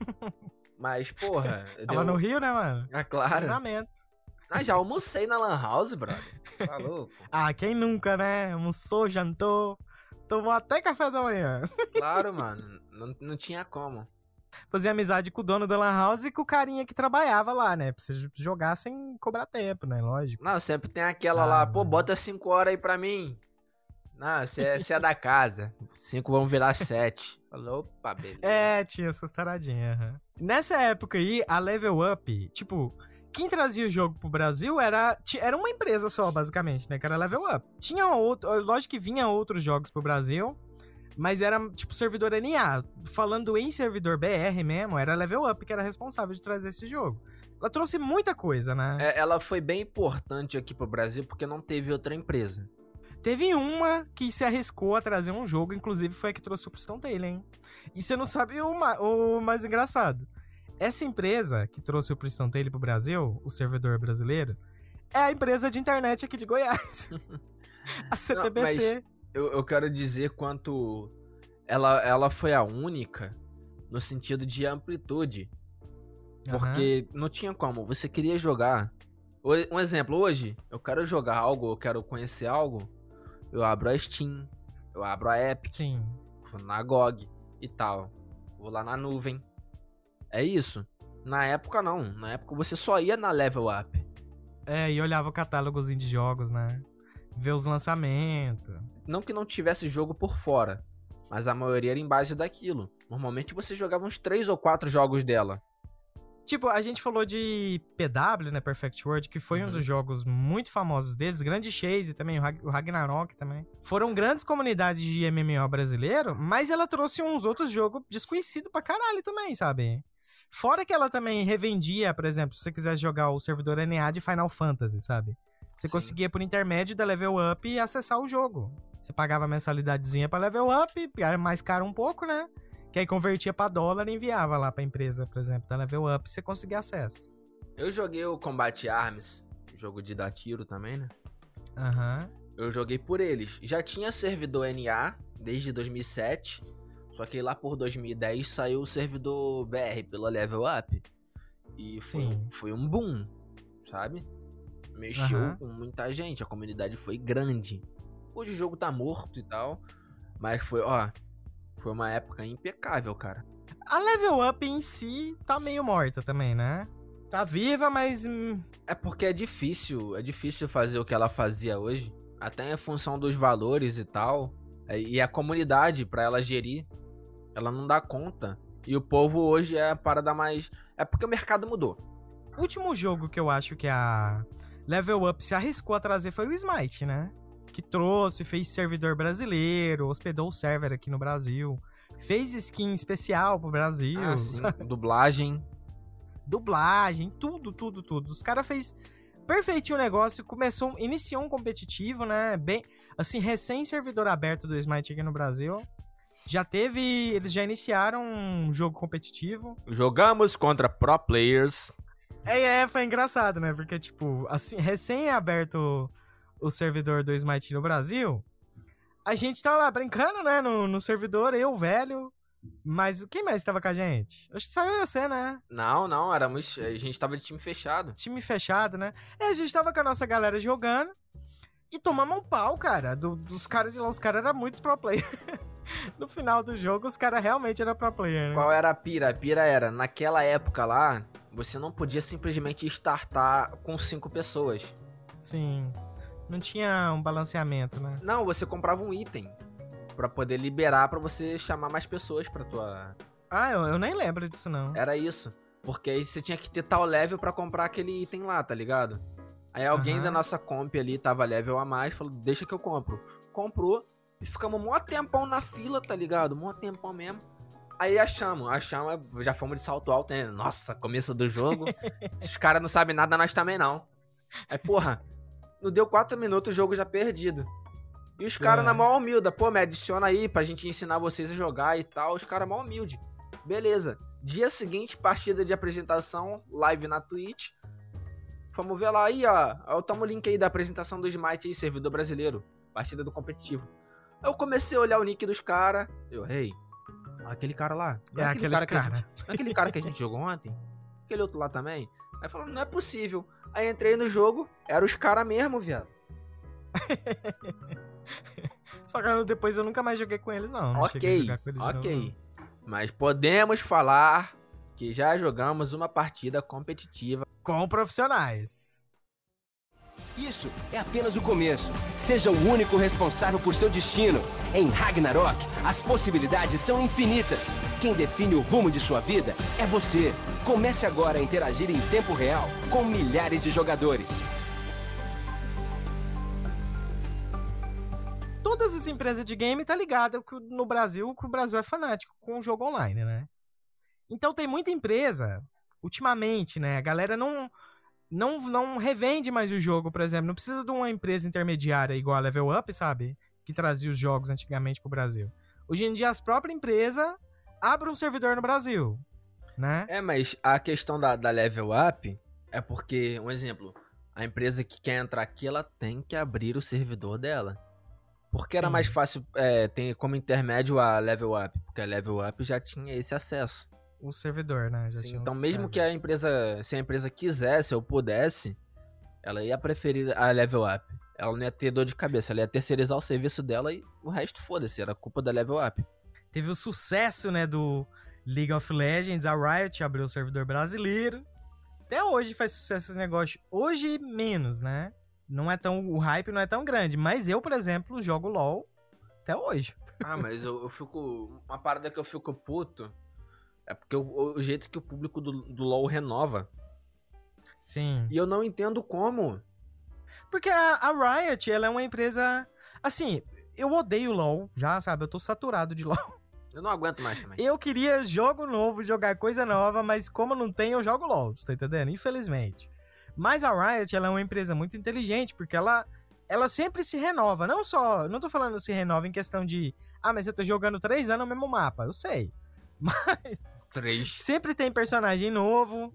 Mas, porra. Tava deu- no Rio, né, mano? Ah, claro. Treinamento. Ah, já almocei na Lan House, brother. Tá louco? Ah, quem nunca, né? Almoçou, jantou, tomou até café da manhã. Claro, mano. Não, não tinha como. Fazia amizade com o dono da Lan House e com o carinha que trabalhava lá, né? Pra você jogar sem cobrar tempo, né? Lógico. Não, sempre tem aquela Ah, lá, pô, mano. bota 5 horas aí pra mim. Não, você é, é da casa. 5 vão virar 7. Falou, opa, beleza. É, tinha essas taradinhas. aham. Nessa época aí, a Level Up, tipo, quem trazia o jogo pro Brasil era, era uma empresa só, basicamente, né? Que era Level Up. Tinha outro, lógico que vinha outros jogos pro Brasil, mas era, tipo, servidor NA. Falando em servidor BR mesmo, era a Level Up que era responsável de trazer esse jogo. Ela trouxe muita coisa, né? É, ela foi bem importante aqui pro Brasil porque não teve outra empresa. Teve uma que se arriscou a trazer um jogo, inclusive foi a que trouxe o Priston Taylor, hein? E você não sabe o, ma- o mais engraçado. Essa empresa que trouxe o Priston Taylor pro Brasil, o servidor brasileiro, é a empresa de internet aqui de Goiás. a CTBC. Eu, eu quero dizer quanto ela, ela foi a única no sentido de amplitude. Porque não tinha como. Você queria jogar. Um exemplo, hoje, eu quero jogar algo, eu quero conhecer algo. Eu abro a Steam, eu abro a Epic, Sim. vou na GOG e tal. Vou lá na nuvem. É isso. Na época não. Na época você só ia na level up. É, e olhava o catálogozinho de jogos, né? Ver os lançamentos. Não que não tivesse jogo por fora, mas a maioria era em base daquilo. Normalmente você jogava uns 3 ou 4 jogos dela. Tipo, a gente falou de PW, né? Perfect World, que foi Uhum. um dos jogos muito famosos deles. Grande Chase também, o Rag- o Ragnarok também. Foram grandes comunidades de MMO brasileiro, mas ela trouxe uns outros jogos desconhecidos pra caralho também, sabe? Fora que ela também revendia, por exemplo, se você quisesse jogar o servidor NA de Final Fantasy, sabe? Você Sim. conseguia, por intermédio da Level Up, acessar o jogo. Você pagava a mensalidadezinha pra Level Up, era mais caro um pouco, né? Que aí convertia pra dólar e enviava lá pra empresa, por exemplo, da Level Up, você conseguia acesso. Eu joguei o Combat Arms, jogo de dar tiro também, né? Aham. Eu joguei por eles. Já tinha servidor NA desde 2007, só que lá por 2010 saiu o servidor BR pela Level Up. E foi, Sim. foi um boom, sabe? Mexeu Aham. com muita gente, a comunidade foi grande. Hoje o jogo tá morto e tal, mas foi, ó, foi uma época impecável, cara. A Level Up em si tá meio morta também, né? Tá viva, mas. hum, É porque é difícil, é difícil fazer o que ela fazia hoje, até em função dos valores e tal, é, e a comunidade pra ela gerir, ela não dá conta. E o povo hoje é a parada mais, é porque o mercado mudou. O último jogo que eu acho que a Level Up se arriscou a trazer foi o Smite, né? Que trouxe, fez servidor brasileiro, hospedou o server aqui no Brasil, fez skin especial pro Brasil, Ah, sim, dublagem. dublagem, tudo, tudo, tudo. Os caras fez perfeitinho o negócio, começou, iniciou um competitivo, né? Bem, assim, recém servidor aberto do Smite aqui no Brasil. Já teve, eles já iniciaram um jogo competitivo. Jogamos contra pro players. É, é, foi engraçado, né? Porque, tipo, assim, recém-aberto o servidor do Smite no Brasil, a gente tá lá brincando, né, no, no servidor, eu, velho. Mas quem mais tava com a gente? Acho que só eu e você, né? Não, não, éramos, a gente tava de time fechado. Time fechado, né? É, a gente tava com a nossa galera jogando e tomamos um pau, cara. do- dos caras de lá, os caras eram muito pro player. no final do jogo, os caras realmente eram pro player, né? Qual era a pira? A pira era, naquela época lá, você não podia simplesmente startar com cinco pessoas. Sim. Não tinha um balanceamento, né? Não, você comprava um item Pra poder liberar pra você chamar mais pessoas pra tua. Ah, eu, eu nem lembro disso, não. Era isso. Porque aí você tinha que ter tal level pra comprar aquele item lá, tá ligado? Aí alguém Aham. da nossa comp ali tava level a mais, falou: "Deixa que eu compro". Comprou e ficamos mó tempão na fila, tá ligado? Mó tempão mesmo. Aí achamos, achamos, já fomos de salto alto, né? Nossa, começo do jogo. Os caras não sabem nada, nós também não. Aí, porra, não deu quatro minutos, o jogo já perdido. E os caras É. na mão humilda, pô, me adiciona aí pra gente ensinar vocês a jogar e tal. Os caras mó humilde. Beleza. Dia seguinte, partida de apresentação, live na Twitch. Vamos ver lá aí, ó. Ó, Toma o link aí da apresentação do Smite aí, servidor brasileiro. Partida do competitivo. Eu comecei a olhar o nick dos caras. Eu, olha aquele cara lá. É aquele que cara. gente- não é aquele cara que a gente jogou ontem? Aquele outro lá também? Aí falou, não é possível. Aí entrei no jogo, era os caras mesmo, viado. Só que depois eu nunca mais joguei com eles, não. Não Ok, eles ok. Mas podemos falar que já jogamos uma partida competitiva. não. Com profissionais. Isso é apenas o começo. Seja o único responsável por seu destino. Em Ragnarok, as possibilidades são infinitas. Quem define o rumo de sua vida é você. Comece agora a interagir em tempo real com milhares de jogadores. Todas as empresas de game tá ligada no Brasil, que o Brasil é fanático com o jogo online, né? Então tem muita empresa, ultimamente, né? A galera não, não, não revende mais o jogo, por exemplo. Não precisa de uma empresa intermediária igual a Level Up, sabe? Que trazia os jogos antigamente pro Brasil. Hoje em dia, as próprias empresas abrem um servidor no Brasil, né? É, mas a questão da, da level up é porque, um exemplo, a empresa que quer entrar aqui, ela tem que abrir o servidor dela. Porque era Sim. mais fácil é, ter como intermédio a level up, porque a level up já tinha esse acesso. O servidor, né? Sim, então, mesmo que a servers. empresa, se a empresa quisesse ou pudesse, ela ia preferir a level up. Ela não ia ter dor de cabeça, ela ia terceirizar o serviço dela e o resto foda-se, era culpa da level up. teve o sucesso, né, do League of Legends, a Riot abriu o servidor brasileiro. Até hoje faz sucesso esse negócio. Hoje, menos, né? Não é tão. O hype não é tão grande. Mas eu, por exemplo, jogo LOL até hoje. Ah, mas eu, eu fico. Uma parada que eu fico puto é porque o, o jeito que o público do, do LoL renova. Sim. E eu não entendo como. Porque a, a Riot, ela é uma empresa. Assim, eu odeio LOL, já, sabe? Eu tô saturado de LOL. Eu não aguento mais também. Eu queria jogo novo, jogar coisa nova, mas como não tem, eu jogo LOL, tá entendendo? Infelizmente. Mas a Riot, ela é uma empresa muito inteligente, porque ela, ela sempre se renova. Não só, não tô falando se renova em questão de, ah, mas eu tô jogando três anos no mesmo mapa, eu sei. Mas Três. sempre tem personagem novo,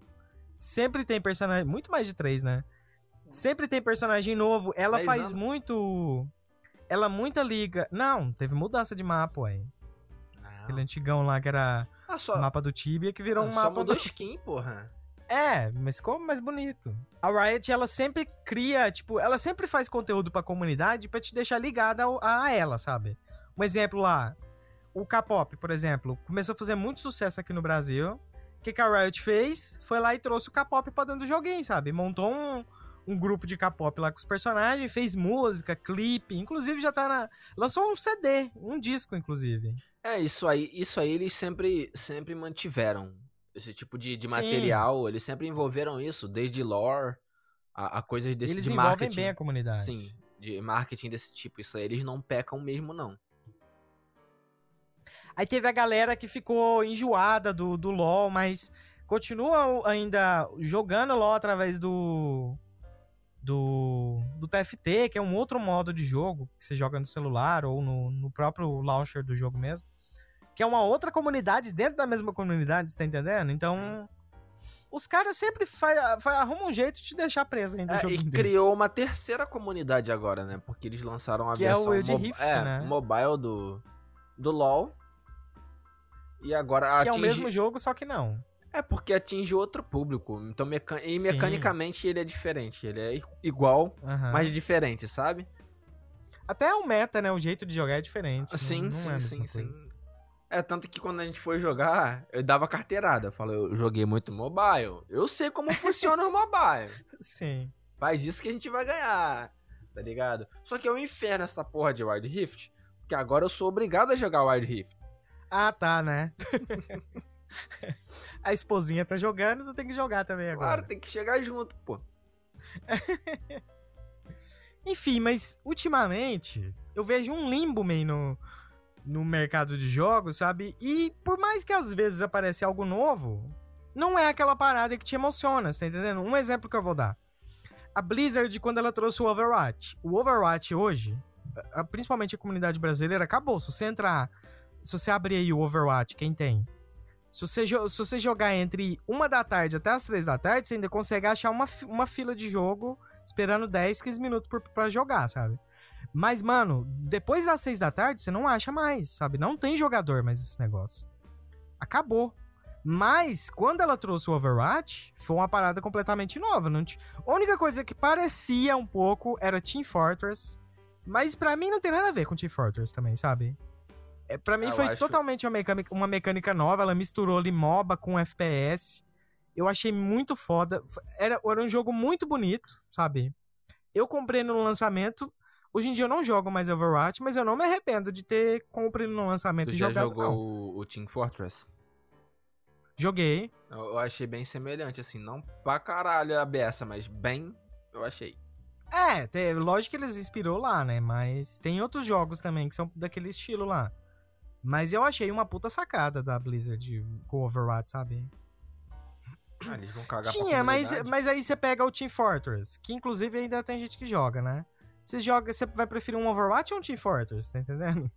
sempre tem personagem, muito mais de três, né? Sempre tem personagem novo, ela Dez faz anos. muito... Ela muita liga... Não, teve mudança de mapa, ué. Aquele antigão lá que era Ah, só, o mapa do Tibia que virou um só mapa mudou do... skin, porra. É, mas ficou mais bonito. A Riot, ela sempre cria, tipo, ela sempre faz conteúdo pra comunidade pra te deixar ligada a ela, sabe? Um exemplo lá, o K-pop, por exemplo, começou a fazer muito sucesso aqui no Brasil. O que, que a Riot fez? Foi lá e trouxe o K-pop pra dentro do joguinho, sabe? Montou um, um grupo de K-pop lá com os personagens, fez música, clipe, inclusive já tá na. Lançou um CD, um disco, inclusive. É, isso aí, isso aí eles sempre, sempre mantiveram. Esse tipo de, de Sim. material, eles sempre envolveram isso, desde lore a, a coisas desse Eles de envolvem marketing. bem a comunidade. Sim, de marketing desse tipo. Isso aí eles não pecam mesmo, não. Aí teve a galera que ficou enjoada do, do LoL, mas continua ainda jogando LoL através do, do do TFT, que é um outro modo de jogo que você joga no celular ou no, no próprio launcher do jogo mesmo. Que é uma outra comunidade dentro da mesma comunidade, você tá entendendo? Então, os caras sempre fa fa- arrumam um jeito de te deixar preso ainda É, e deles. criou uma terceira comunidade agora, né? Porque eles lançaram a Que é o versão Wild Rift, é, né? mobile do, do LoL. E agora Que é o atinge... mesmo jogo, só que não. É porque atinge outro público. Então, meca... e Sim. mecanicamente ele é diferente. Ele é igual, mas diferente, sabe? Até o meta, né? O jeito de jogar é diferente. não- Sim, não, é sim, a sim, sim. É, tanto que quando a gente foi jogar, eu dava carteirada. Eu falei, eu joguei muito mobile. Eu sei como funciona o mobile. Sim. Faz isso que a gente vai ganhar. Tá ligado? Só que é um inferno essa porra de Wild Rift. Porque agora eu sou obrigado a jogar Wild Rift. Ah, tá, né? a esposinha tá jogando, você tem que jogar também agora. Claro, tem que chegar junto, pô. Enfim, mas ultimamente eu vejo um limbo meio no, no mercado de jogos, sabe? E por mais que às vezes apareça algo novo, não é aquela parada que te emociona, você tá entendendo? Um exemplo que eu vou dar. A Blizzard, quando ela trouxe o Overwatch. O Overwatch hoje, principalmente a comunidade brasileira, acabou. Se você entrar, se você abrir aí o Overwatch, quem tem? Se você, se você jogar entre uma da tarde até as três da tarde, você ainda consegue achar uma, uma fila de jogo esperando 10, 15 minutos por, pra jogar, sabe? Mas, mano, depois das 6 da tarde, você não acha mais, sabe? Não tem jogador mais esse negócio. Acabou. Mas, quando ela trouxe o Overwatch, foi uma parada completamente nova. Não ti- A única coisa que parecia um pouco era Team Fortress. Mas pra mim não tem nada a ver com Team Fortress também, sabe? É, pra mim Eu foi acho- totalmente uma mecânica, uma mecânica nova. Ela misturou ali MOBA com FPS. Eu achei muito foda. Era, era um jogo muito bonito, sabe? Eu comprei no lançamento. Hoje em dia eu não jogo mais Overwatch, mas eu não me arrependo de ter comprado no lançamento Tu e já jogado. jogou não. o, Team Fortress? Joguei. Eu, achei bem semelhante, assim. Não pra caralho a beça, mas bem eu achei. É, lógico que eles inspirou lá, né? Mas tem outros jogos também que são daquele estilo lá. Mas eu achei uma puta sacada da Blizzard com o Overwatch, sabe? Ah, eles vão cagar pra Tinha, mas, mas aí você pega o Team Fortress, que inclusive ainda tem gente que joga, né? Você joga, você vai preferir um Overwatch ou um Team Fortress, tá entendendo?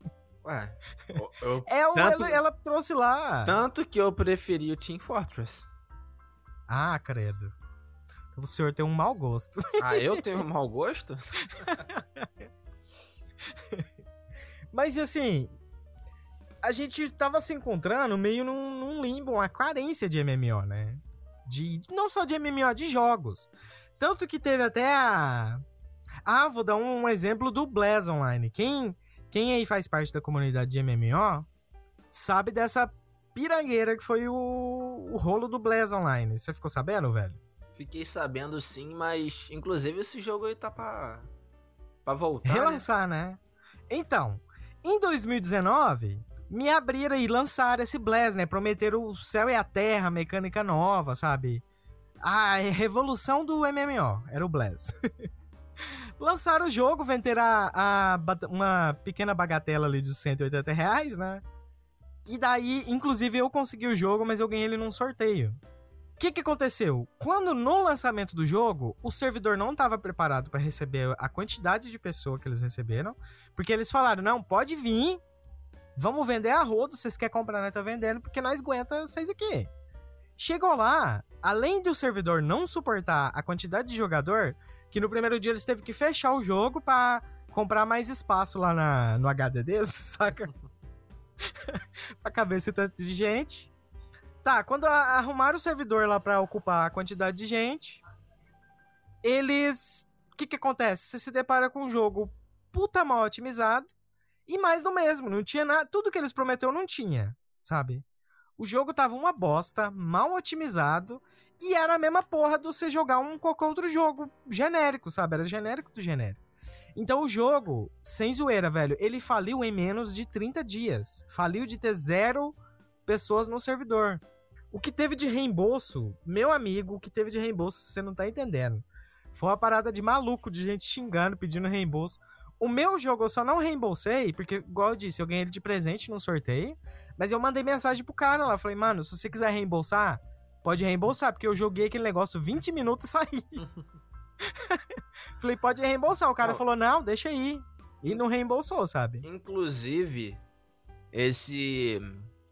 Ué, eu- eu- É, Tanto- ela, ela trouxe lá. tanto que eu preferi o Team Fortress. Ah, credo. O senhor tem um mau gosto. Ah, eu tenho um mau gosto? Mas assim, a gente tava se encontrando meio num, num limbo, uma carência de MMO, né? De, não só de MMO, de jogos. Tanto que teve até a. Ah, vou dar um, exemplo do Blaz Online. Quem, quem aí faz parte da comunidade de MMO sabe dessa pirangueira que foi o, o rolo do Blaz Online. Você ficou sabendo, velho? Fiquei sabendo sim, mas inclusive esse jogo aí tá pra, pra voltar. né? Relançar, né? Então, em 2019, me abriram e lançaram esse Blaz, né? Prometeram o céu e a terra, mecânica nova, sabe? A revolução do MMO era o Blaz. lançaram o jogo, venderam a, a uma pequena bagatela ali de 180 reais, né? E daí, inclusive, eu consegui o jogo, mas eu ganhei ele num sorteio. O que, que aconteceu? Quando no lançamento do jogo, o servidor não estava preparado para receber a quantidade de pessoa que eles receberam, porque eles falaram: não, pode vir, vamos vender a rodo, vocês querem comprar, nós tá vendendo, porque nós aguenta vocês aqui. Chegou lá, além do servidor não suportar a quantidade de jogador, que no primeiro dia eles teve que fechar o jogo para comprar mais espaço lá na, no HDD, saca? pra caber esse tanto de gente. Tá, quando a- arrumaram o servidor lá pra ocupar a quantidade de gente, eles. O que que acontece? Você se depara com um jogo puta mal otimizado e mais do mesmo. Não tinha nada. Tudo que eles prometeu não tinha, sabe? O jogo tava uma bosta, mal otimizado. E era a mesma porra do você jogar um qualquer outro jogo genérico, sabe? Era genérico do genérico. Então o jogo, sem zoeira, velho, ele faliu em menos de 30 dias. Faliu de ter zero pessoas no servidor. O que teve de reembolso, meu amigo, o que teve de reembolso, você não tá entendendo. Foi uma parada de maluco, de gente xingando, pedindo reembolso. O meu jogo eu só não reembolsei, porque, igual eu disse, eu ganhei ele de presente num sorteio. Mas eu mandei mensagem pro cara lá. Falei, mano, se você quiser reembolsar, pode reembolsar, porque eu joguei aquele negócio 20 minutos e saí. Falei, pode reembolsar. O cara Não. falou, não, deixa aí. E não reembolsou, sabe? Inclusive, esse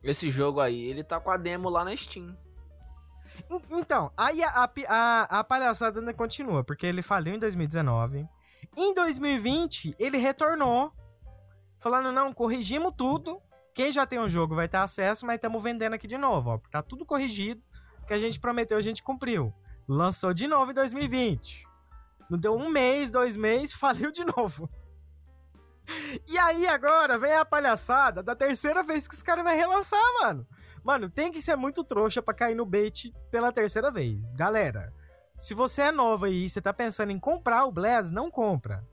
esse jogo aí, ele tá com a demo lá na Steam. En- Então, aí a, a a- a palhaçada ainda continua, porque ele faliu em 2019. Em 2020, ele retornou, falando: não, corrigimos tudo. Quem já tem o jogo vai ter acesso, mas estamos vendendo aqui de novo, ó. Tá tudo corrigido. O que a gente prometeu, a gente cumpriu. Lançou de novo em 2020. Não deu um mês, dois meses, faliu de novo. E aí agora vem a palhaçada da terceira vez que os caras vão relançar, mano. Mano, tem que ser muito trouxa pra cair no bait pela terceira vez. Galera, se você é nova e você tá pensando em comprar o Blaz, não compra.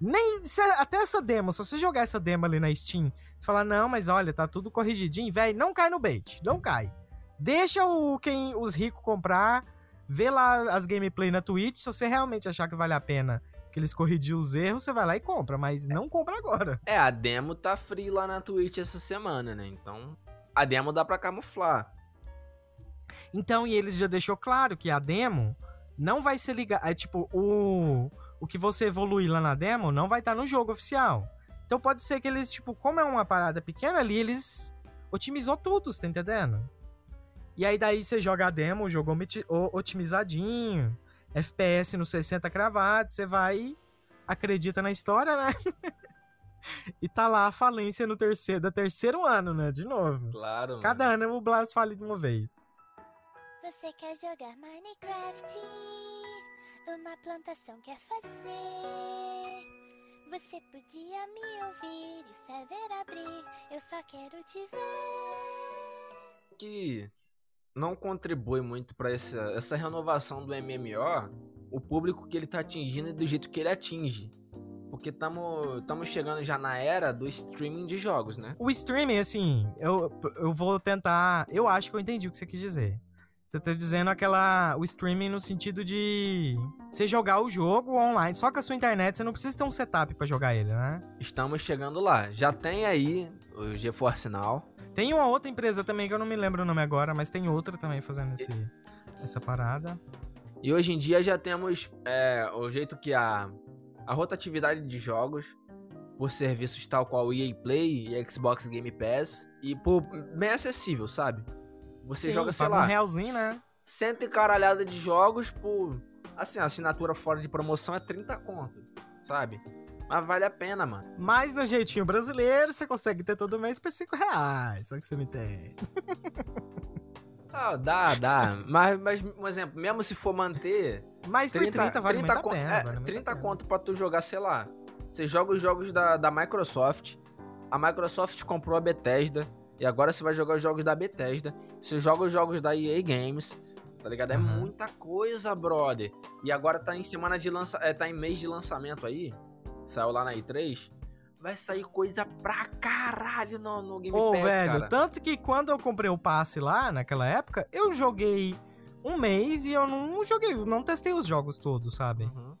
Nem até essa demo, se você jogar essa demo ali na Steam, você falar, não, mas olha, tá tudo corrigidinho, velho, não cai no bait, não cai. Deixa o quem os ricos comprar, vê lá as gameplay na Twitch, se você realmente achar que vale a pena que eles corrigiram os erros, você vai lá e compra, mas não compra agora. É, a demo tá free lá na Twitch essa semana, né? Então, a demo dá pra camuflar. Então, e eles já deixou claro que a demo não vai ser ligada. É tipo, o, o que você evoluir lá na demo não vai estar no jogo oficial. Então pode ser que eles, tipo, como é uma parada pequena ali, eles otimizou tudo, você tá entendendo? E aí daí você joga a demo, o jogo omiti- o- otimizadinho, FPS no 60 cravado, você vai, acredita na história, né? e tá lá a falência no terceiro, da terceiro ano, né? De novo. Claro. mano. Cada ano o Blas fale de uma vez. Você quer jogar Minecraft? Uma plantação quer fazer? Você podia me ouvir e o server abrir. Eu só quero te ver. que não contribui muito pra essa, essa renovação do MMO, o público que ele tá atingindo e do jeito que ele atinge. Porque estamos chegando já na era do streaming de jogos, né? O streaming, assim, eu, eu vou tentar. Eu acho que eu entendi o que você quis dizer. Você tá dizendo aquela. O streaming no sentido de você jogar o jogo online. Só que a sua internet, você não precisa ter um setup pra jogar ele, né? Estamos chegando lá. Já tem aí o GeForce Now. Tem uma outra empresa também que eu não me lembro o nome agora, mas tem outra também fazendo esse, essa parada. E hoje em dia já temos é, o jeito que a, a rotatividade de jogos por serviços tal qual EA Play e Xbox Game Pass e por bem acessível, sabe? Você Sim, joga, sei lá, um realzinho, né? cento e caralhada de jogos por. Assim, a assinatura fora de promoção é 30 conto, sabe? Mas vale a pena, mano. Mas no jeitinho brasileiro, você consegue ter todo mês por 5 reais. Só que você me tem. Ah, dá, dá. mas, mas, um exemplo, mesmo se for manter. Mas por 30 vale muito a con- pena. é, vale muito a 30 pena. conto pra tu jogar, sei lá. Você joga os jogos da, da Microsoft. A Microsoft comprou a Bethesda. E agora você vai jogar os jogos da Bethesda. Você joga os jogos da EA Games. Tá ligado? É Aham. muita coisa, brother. E agora tá em semana de lança, é, tá em mês de lançamento aí. Saiu lá na E3. Vai sair coisa pra caralho no, no Game Ô, Pass, velho, cara. tanto que quando eu comprei o passe lá, naquela época, eu joguei um mês e eu não joguei, não testei os jogos todos, sabe? Uhum.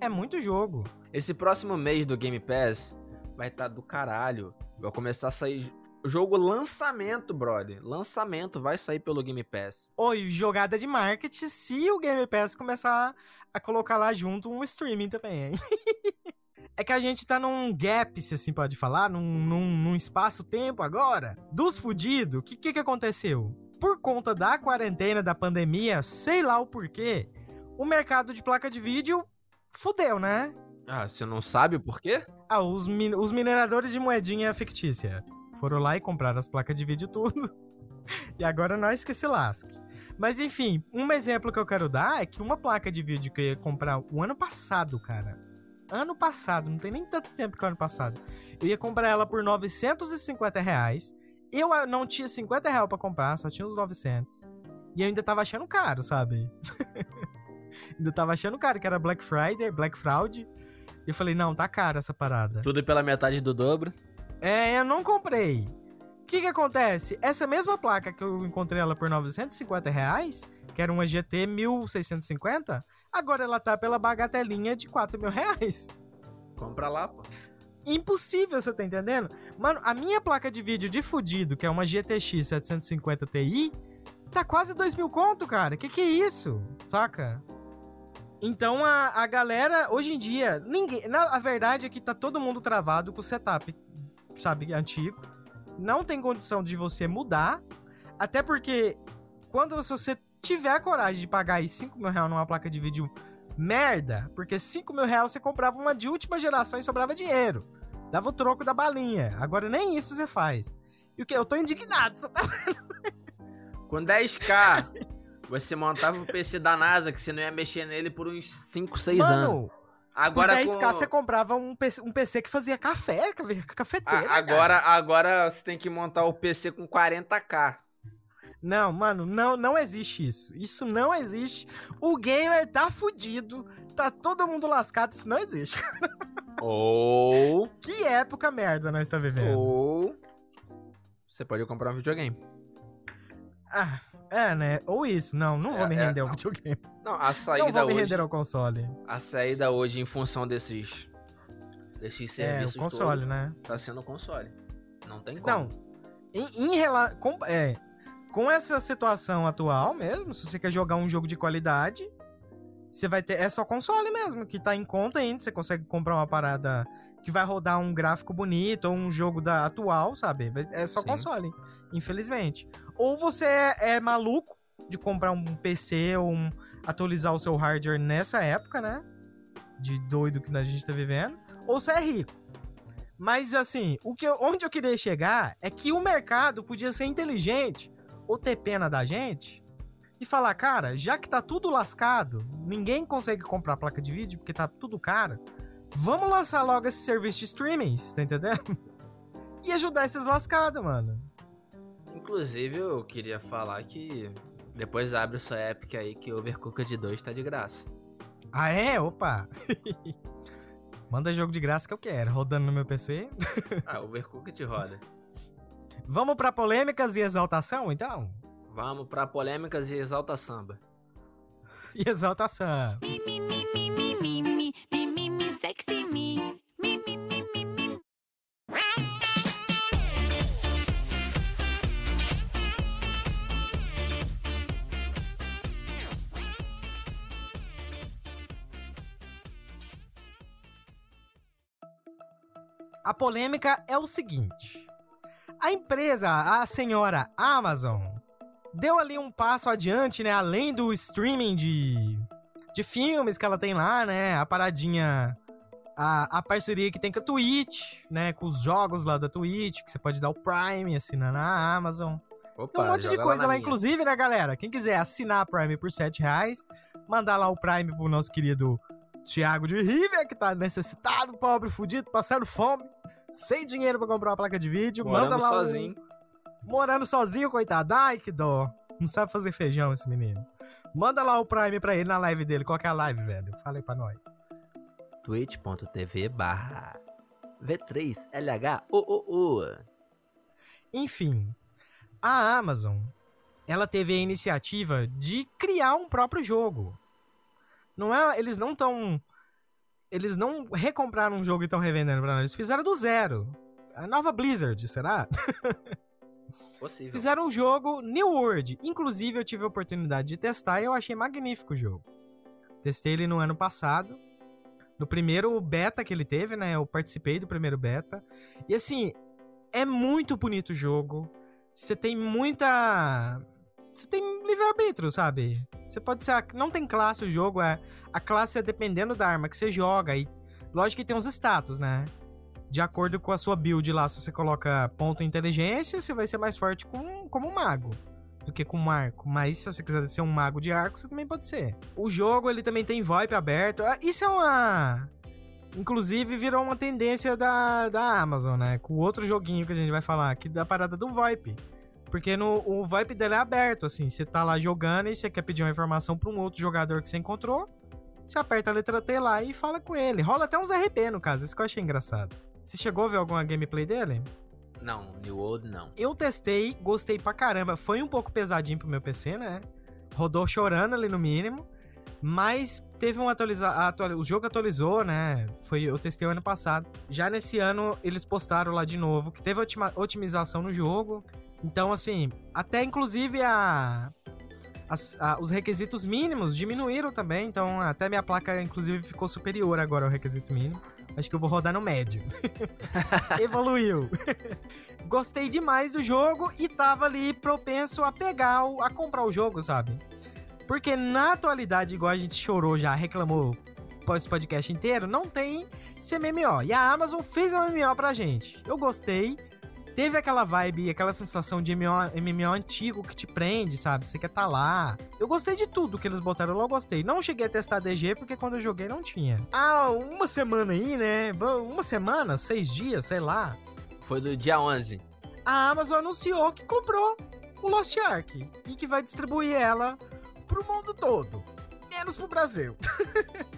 É muito jogo. Esse próximo mês do Game Pass vai estar do caralho. Vai começar a sair jogo lançamento, brother. Lançamento vai sair pelo Game Pass. Oi, jogada de marketing se o Game Pass começar a colocar lá junto um streaming também, hein? É que a gente tá num gap, se assim pode falar, num, num, num espaço-tempo agora, dos fudidos. O que, que que aconteceu? Por conta da quarentena, da pandemia, sei lá o porquê, o mercado de placa de vídeo fudeu, né? Ah, você não sabe o porquê? Ah, os, min- os mineradores de moedinha fictícia foram lá e compraram as placas de vídeo tudo. e agora nós que se lasque. Mas enfim, um exemplo que eu quero dar é que uma placa de vídeo que eu ia comprar o ano passado, cara. Ano passado, não tem nem tanto tempo que o ano passado. Eu ia comprar ela por 950 reais. Eu ah, não tinha 50 reais pra comprar, só tinha uns 900. E eu ainda tava achando caro, sabe? ainda tava achando caro, que era Black Friday, Black Fraud. E eu falei, não, tá caro essa parada. Tudo pela metade do dobro. É, eu não comprei. O que que acontece? Essa mesma placa que eu encontrei ela por 950 reais, que era uma GT 1650, agora ela tá pela bagatelinha de 4 mil reais. Compra lá, pô. Impossível, você tá entendendo? Mano, a minha placa de vídeo de fudido, que é uma GTX 750 Ti, tá quase 2 mil conto, cara. Que que é isso? Saca? Então a, a galera, hoje em dia, ninguém. Na, a verdade é que tá todo mundo travado com o setup, sabe, antigo. Não tem condição de você mudar. Até porque quando você tiver a coragem de pagar aí 5 mil reais numa placa de vídeo merda, porque 5 mil reais você comprava uma de última geração e sobrava dinheiro. Dava o troco da balinha. Agora nem isso você faz. E o que? Eu tô indignado, você tá Com 10k, você montava o PC da NASA, que você não ia mexer nele por uns 5, 6 anos. Agora por 10k com... você comprava um PC, um PC que fazia café, cafeteira. A- cara. agora, agora você tem que montar o PC com 40k. Não, mano, não, não existe isso. Isso não existe. O gamer tá fudido. Tá todo mundo lascado. Isso não existe. Ou. que época merda nós tá vivendo. Ou. Você pode comprar um videogame. Ah, é, né? Ou isso. Não, não vou É, me é, render ao não. videogame. Não, a Não saída vou me hoje. render ao console. A saída hoje, em função desses. Desses É, serviços o console, todos, né? tá sendo o console. Não tem como. Não. Em, em rela- com, é, com essa situação atual mesmo, se você quer jogar um jogo de qualidade, você vai ter. É só console mesmo, que tá em conta ainda. Você consegue comprar uma parada que vai rodar um gráfico bonito ou um jogo da atual, sabe? É só Sim. console, infelizmente. Ou você é, é maluco de comprar um PC ou um- atualizar o seu hardware nessa época, né? De doido que a gente tá vivendo. Ou você é rico. Mas assim, o que eu- onde eu queria chegar é que o mercado podia ser inteligente ou ter pena da gente e falar, cara, já que tá tudo lascado, ninguém consegue comprar placa de vídeo porque tá tudo caro, vamos lançar logo esse serviço de streaming, tá entendendo? E ajudar esses lascados, mano. Inclusive, eu queria falar que. Depois abre sua Epic aí que o Overcooked 2 tá de graça. Ah, é? Opa! Manda jogo de graça que eu quero, rodando no meu PC. Ah, Overcooked roda. Vamos pra polêmicas e exaltação, então? Vamos pra polêmicas e exalta samba. E exaltação. Me, A polêmica é o seguinte: a empresa, a senhora Amazon, deu ali um passo adiante, né? Além do streaming de, de filmes que ela tem lá, né? A paradinha. A, a parceria que tem com a Twitch, né? Com os jogos lá da Twitch, que você pode dar o Prime, assinar na Amazon. Opa, Tem um monte de coisa lá, minha. inclusive, né, galera? Quem quiser assinar a Prime por 7 reais, mandar lá o Prime pro nosso querido Thiago de River, que tá necessitado, pobre, fudido, passando fome, sem dinheiro pra comprar uma placa de vídeo. Morando manda lá sozinho. Morando sozinho, coitado. Ai, que dó. Não sabe fazer feijão esse menino. Manda lá o Prime pra ele na live dele. Qual que é a live, velho? Fala aí pra nós. twitch.tv barra V3LHOOO. Enfim, a Amazon, ela teve a iniciativa de criar um próprio jogo. Não é, eles não estão eles não recompraram um jogo e estão revendendo pra nós, eles fizeram do zero. A nova Blizzard, será? Possível. Fizeram um jogo New World. Inclusive, eu tive a oportunidade de testar e eu achei magnífico o jogo. Testei ele no ano passado. No primeiro beta que ele teve, né? Eu participei do primeiro beta. E assim, é muito bonito o jogo. Você tem muita. Você tem livre-arbítrio, sabe? Você pode ser. Não tem classe o jogo, é. A classe é dependendo da arma que você joga. E lógico que tem uns status, né? De acordo com a sua build lá, se você coloca ponto inteligência, você vai ser mais forte com, como um mago do que com um arco. Mas se você quiser ser um mago de arco, você também pode ser. O jogo, ele também tem VoIP aberto. Ah, Isso é uma... Inclusive, virou uma tendência da, da Amazon, né? Com outro joguinho que a gente vai falar aqui, da parada do VoIP. Porque no, o VoIP dele é aberto, assim. Você tá lá jogando e você quer pedir uma informação pra um outro jogador que você encontrou. Você aperta a letra T lá e fala com ele. Rola até uns RP, no caso. Isso que eu achei engraçado. Você chegou a ver alguma gameplay dele? Não, New World não. Eu testei, gostei pra caramba. Foi um pouco pesadinho pro meu PC, né? Rodou chorando ali no mínimo. Mas teve um atualizar. O jogo atualizou, né? Foi, eu testei o ano passado. Já nesse ano, eles postaram lá de novo que teve otima- otimização no jogo. Então, assim, até inclusive a. as- a- os requisitos mínimos diminuíram também. Então, até minha placa, inclusive, ficou superior agora ao requisito mínimo. Acho que eu vou rodar no médio. Evoluiu. Gostei demais do jogo e tava ali propenso a pegar, o, a comprar o jogo, sabe? Porque na atualidade, igual a gente chorou já, reclamou esse podcast inteiro, não tem esse MMO. E a Amazon fez um MMO pra gente. Eu gostei. Teve aquela vibe, aquela sensação de MMO, MMO antigo que te prende, sabe? Você quer tá lá. Eu gostei de tudo que eles botaram lá, eu gostei. Não cheguei a testar DG porque quando eu joguei não tinha. Ah, uma semana aí, né? Uma semana, seis dias, sei lá. Foi do dia 11. A Amazon anunciou que comprou o Lost Ark e que vai distribuir ela pro mundo todo, menos pro Brasil.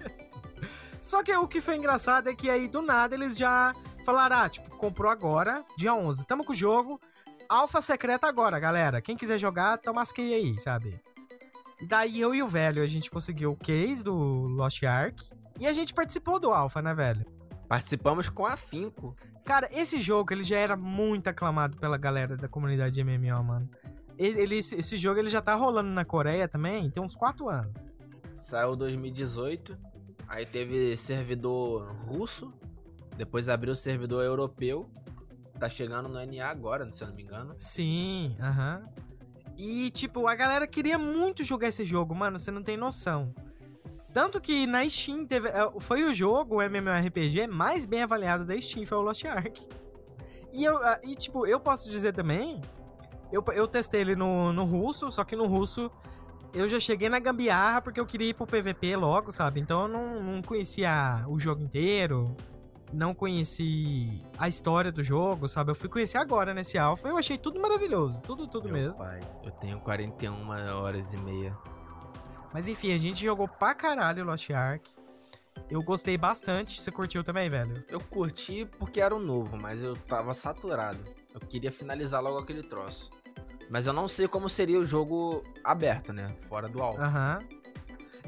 Só que o que foi engraçado é que aí do nada eles já falaram, ah, tipo, comprou agora, dia 11, tamo com o jogo, alfa secreta agora, galera. Quem quiser jogar, toma as key aí, sabe? E daí eu e o velho, a gente conseguiu o case do Lost Ark e a gente participou do alfa, né, velho? Participamos com afinco. Cara, esse jogo ele já era muito aclamado pela galera da comunidade de MMO, mano. Ele, esse jogo ele já tá rolando na Coreia também, tem uns 4 anos. Saiu 2018. Aí teve servidor russo. Depois abriu o servidor europeu. Tá chegando no NA agora, se eu não me engano. Sim, aham. E, tipo, a galera queria muito jogar esse jogo, mano, você não tem noção. Tanto que na Steam teve, é, foi o jogo, o MMORPG, mais bem avaliado da Steam, foi o Lost Ark. E, eu, e tipo, eu posso dizer também, eu, eu testei ele no, no russo, só que no russo eu já cheguei na gambiarra porque eu queria ir pro PVP logo, sabe? Então eu não, não conhecia o jogo inteiro, não conheci a história do jogo, sabe? Eu fui conhecer agora nesse alpha e eu achei tudo maravilhoso, tudo, tudo Meu mesmo. pai, eu tenho 41 horas e meia. Mas enfim, a gente jogou pra caralho Lost Ark. Eu gostei bastante. Você curtiu também, velho? Eu curti porque era o novo, mas eu tava saturado. Eu queria finalizar logo aquele troço. Mas eu não sei como seria o jogo aberto, né? Fora do alvo. Aham.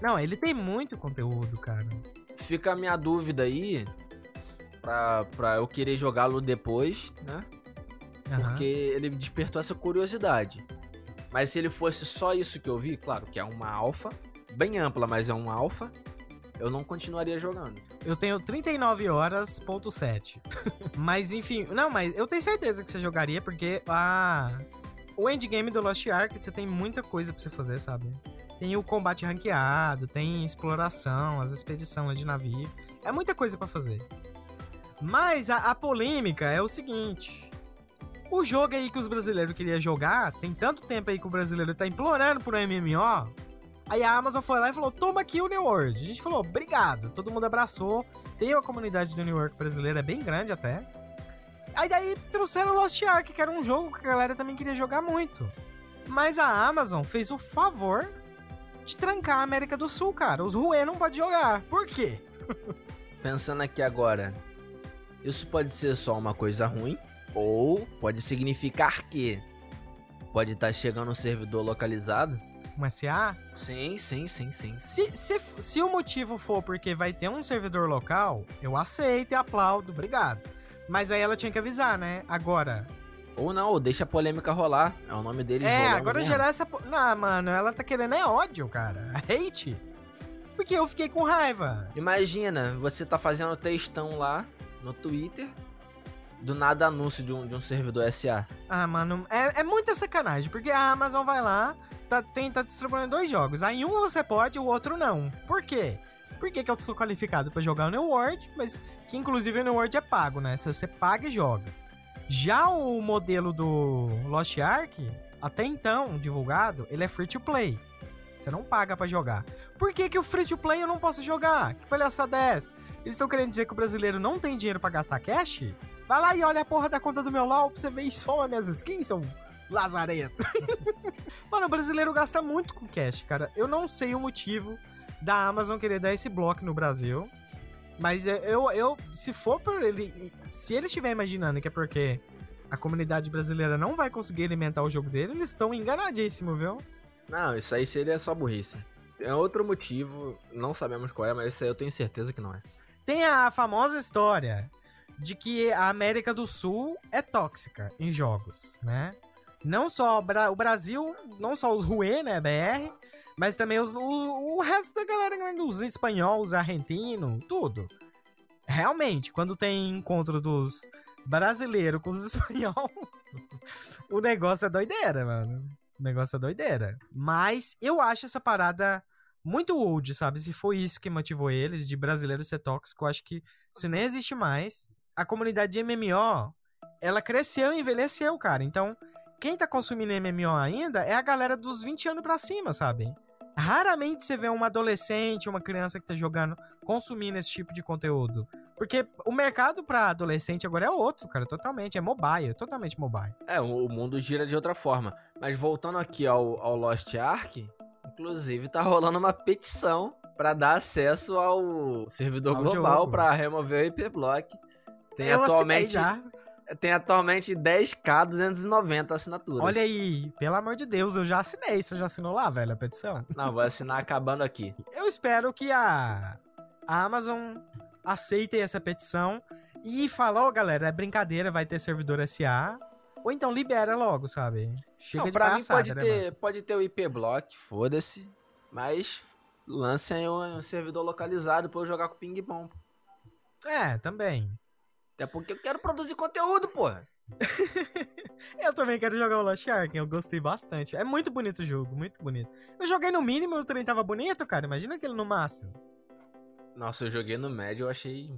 Não, ele tem muito conteúdo, cara. Fica a minha dúvida aí pra, pra eu querer jogá-lo depois, né? Aham. Porque ele despertou essa curiosidade. Mas se ele fosse só isso que eu vi, claro que é uma alfa, bem ampla, mas é um alfa, eu não continuaria jogando. Eu tenho 39 horas, ponto 7. mas enfim, não, mas eu tenho certeza que você jogaria, porque a... o endgame do Lost Ark, você tem muita coisa pra você fazer, sabe? Tem o combate ranqueado, tem exploração, as expedições de navio. É muita coisa pra fazer. Mas a, a polêmica é o seguinte. O jogo aí que os brasileiros queriam jogar, tem tanto tempo aí que o brasileiro tá implorando por um MMO. Aí a Amazon foi lá e falou: toma aqui o New World. A gente falou: obrigado. Todo mundo abraçou. Tem uma comunidade do New York brasileira, é bem grande até. Aí daí trouxeram Lost Ark, que era um jogo que a galera também queria jogar muito. Mas a Amazon fez o favor de trancar a América do Sul, cara. Os Rue não podem jogar. Por quê? Pensando aqui agora, isso pode ser só uma coisa ruim, ou pode significar que pode estar chegando um servidor localizado. Um SA? Sim, sim, sim, sim. Se, se, se o motivo for porque vai ter um servidor local, eu aceito e aplaudo, obrigado. Mas aí ela tinha que avisar, né? Agora. Ou não, ou deixa a polêmica rolar. É o nome dele. É, agora mesmo. gerar essa. po- Não, mano, ela tá querendo é ódio, cara. Hate. Porque eu fiquei com raiva. Imagina, você tá fazendo textão lá no Twitter, do nada anúncio de um, de um servidor SA. Ah, mano, é, é muita sacanagem, porque a Amazon vai lá, tá, tem, tá distribuindo dois jogos. Aí um você pode, o outro não. Por quê? Por que, que eu sou qualificado pra jogar o New World, mas que inclusive o New World é pago, né? Se você paga e joga. Já o modelo do Lost Ark, até então divulgado, ele é free to play. Você não paga pra jogar. Por que, que o free to play eu não posso jogar? Que palhaçada é essa? Eles estão querendo dizer que o brasileiro não tem dinheiro pra gastar cash? Vai lá e olha a porra da conta do meu LOL pra você ver e soma minhas skins, seu lazareto. Mano, o brasileiro gasta muito com cash, cara. Eu não sei o motivo da Amazon querer dar esse bloco no Brasil. Mas eu, eu, se for por ele. Se ele estiver imaginando que é porque a comunidade brasileira não vai conseguir alimentar o jogo dele, eles estão enganadíssimos, viu? Não, isso aí seria só burrice. É outro motivo, não sabemos qual é, mas isso aí eu tenho certeza que não é. Tem a famosa história de que a América do Sul é tóxica em jogos, né? Não só o Brasil, não só os Rue, né, BR, mas também os, o, o resto da galera, né, os espanhóis, argentinos, tudo. Realmente, quando tem encontro dos brasileiros com os espanhóis, o negócio é doideira, mano. O negócio é doideira. Mas eu acho essa parada muito old, sabe? Se foi isso que motivou eles, de brasileiro ser tóxico, eu acho que isso nem existe mais. A comunidade de MMO, ela cresceu e envelheceu, cara. Então, quem tá consumindo MMO ainda é a galera dos 20 anos pra cima, sabe? Raramente você vê uma adolescente, uma criança que tá jogando, consumindo esse tipo de conteúdo. Porque o mercado pra adolescente agora é outro, cara, totalmente. É mobile, totalmente mobile. É, o, mundo gira de outra forma. Mas voltando aqui ao, ao Lost Ark, inclusive tá rolando uma petição pra dar acesso ao servidor Ao global pra remover o IP Block. Tem atualmente, já. Tem atualmente 10k 290 assinaturas. Olha aí, pelo amor de Deus, eu já assinei. Você já assinou lá, velho, a petição? Não, vou assinar acabando aqui. Eu espero que a, a Amazon aceite essa petição e fala, ó, galera, é brincadeira, vai ter servidor SA. Ou então libera logo, sabe? Chega Não, de pra mim palhaçada, pode né, ter, mano? pode ter o IP Block, foda-se. Mas lancem um, servidor localizado pra eu jogar com ping pong. É, também. Até porque eu quero produzir conteúdo, porra. Eu também quero jogar o Lost Ark, eu gostei bastante. É muito bonito o jogo, muito bonito. Eu joguei no mínimo, o trem tava bonito, cara. Imagina aquele no máximo. Nossa, eu joguei no médio, eu achei.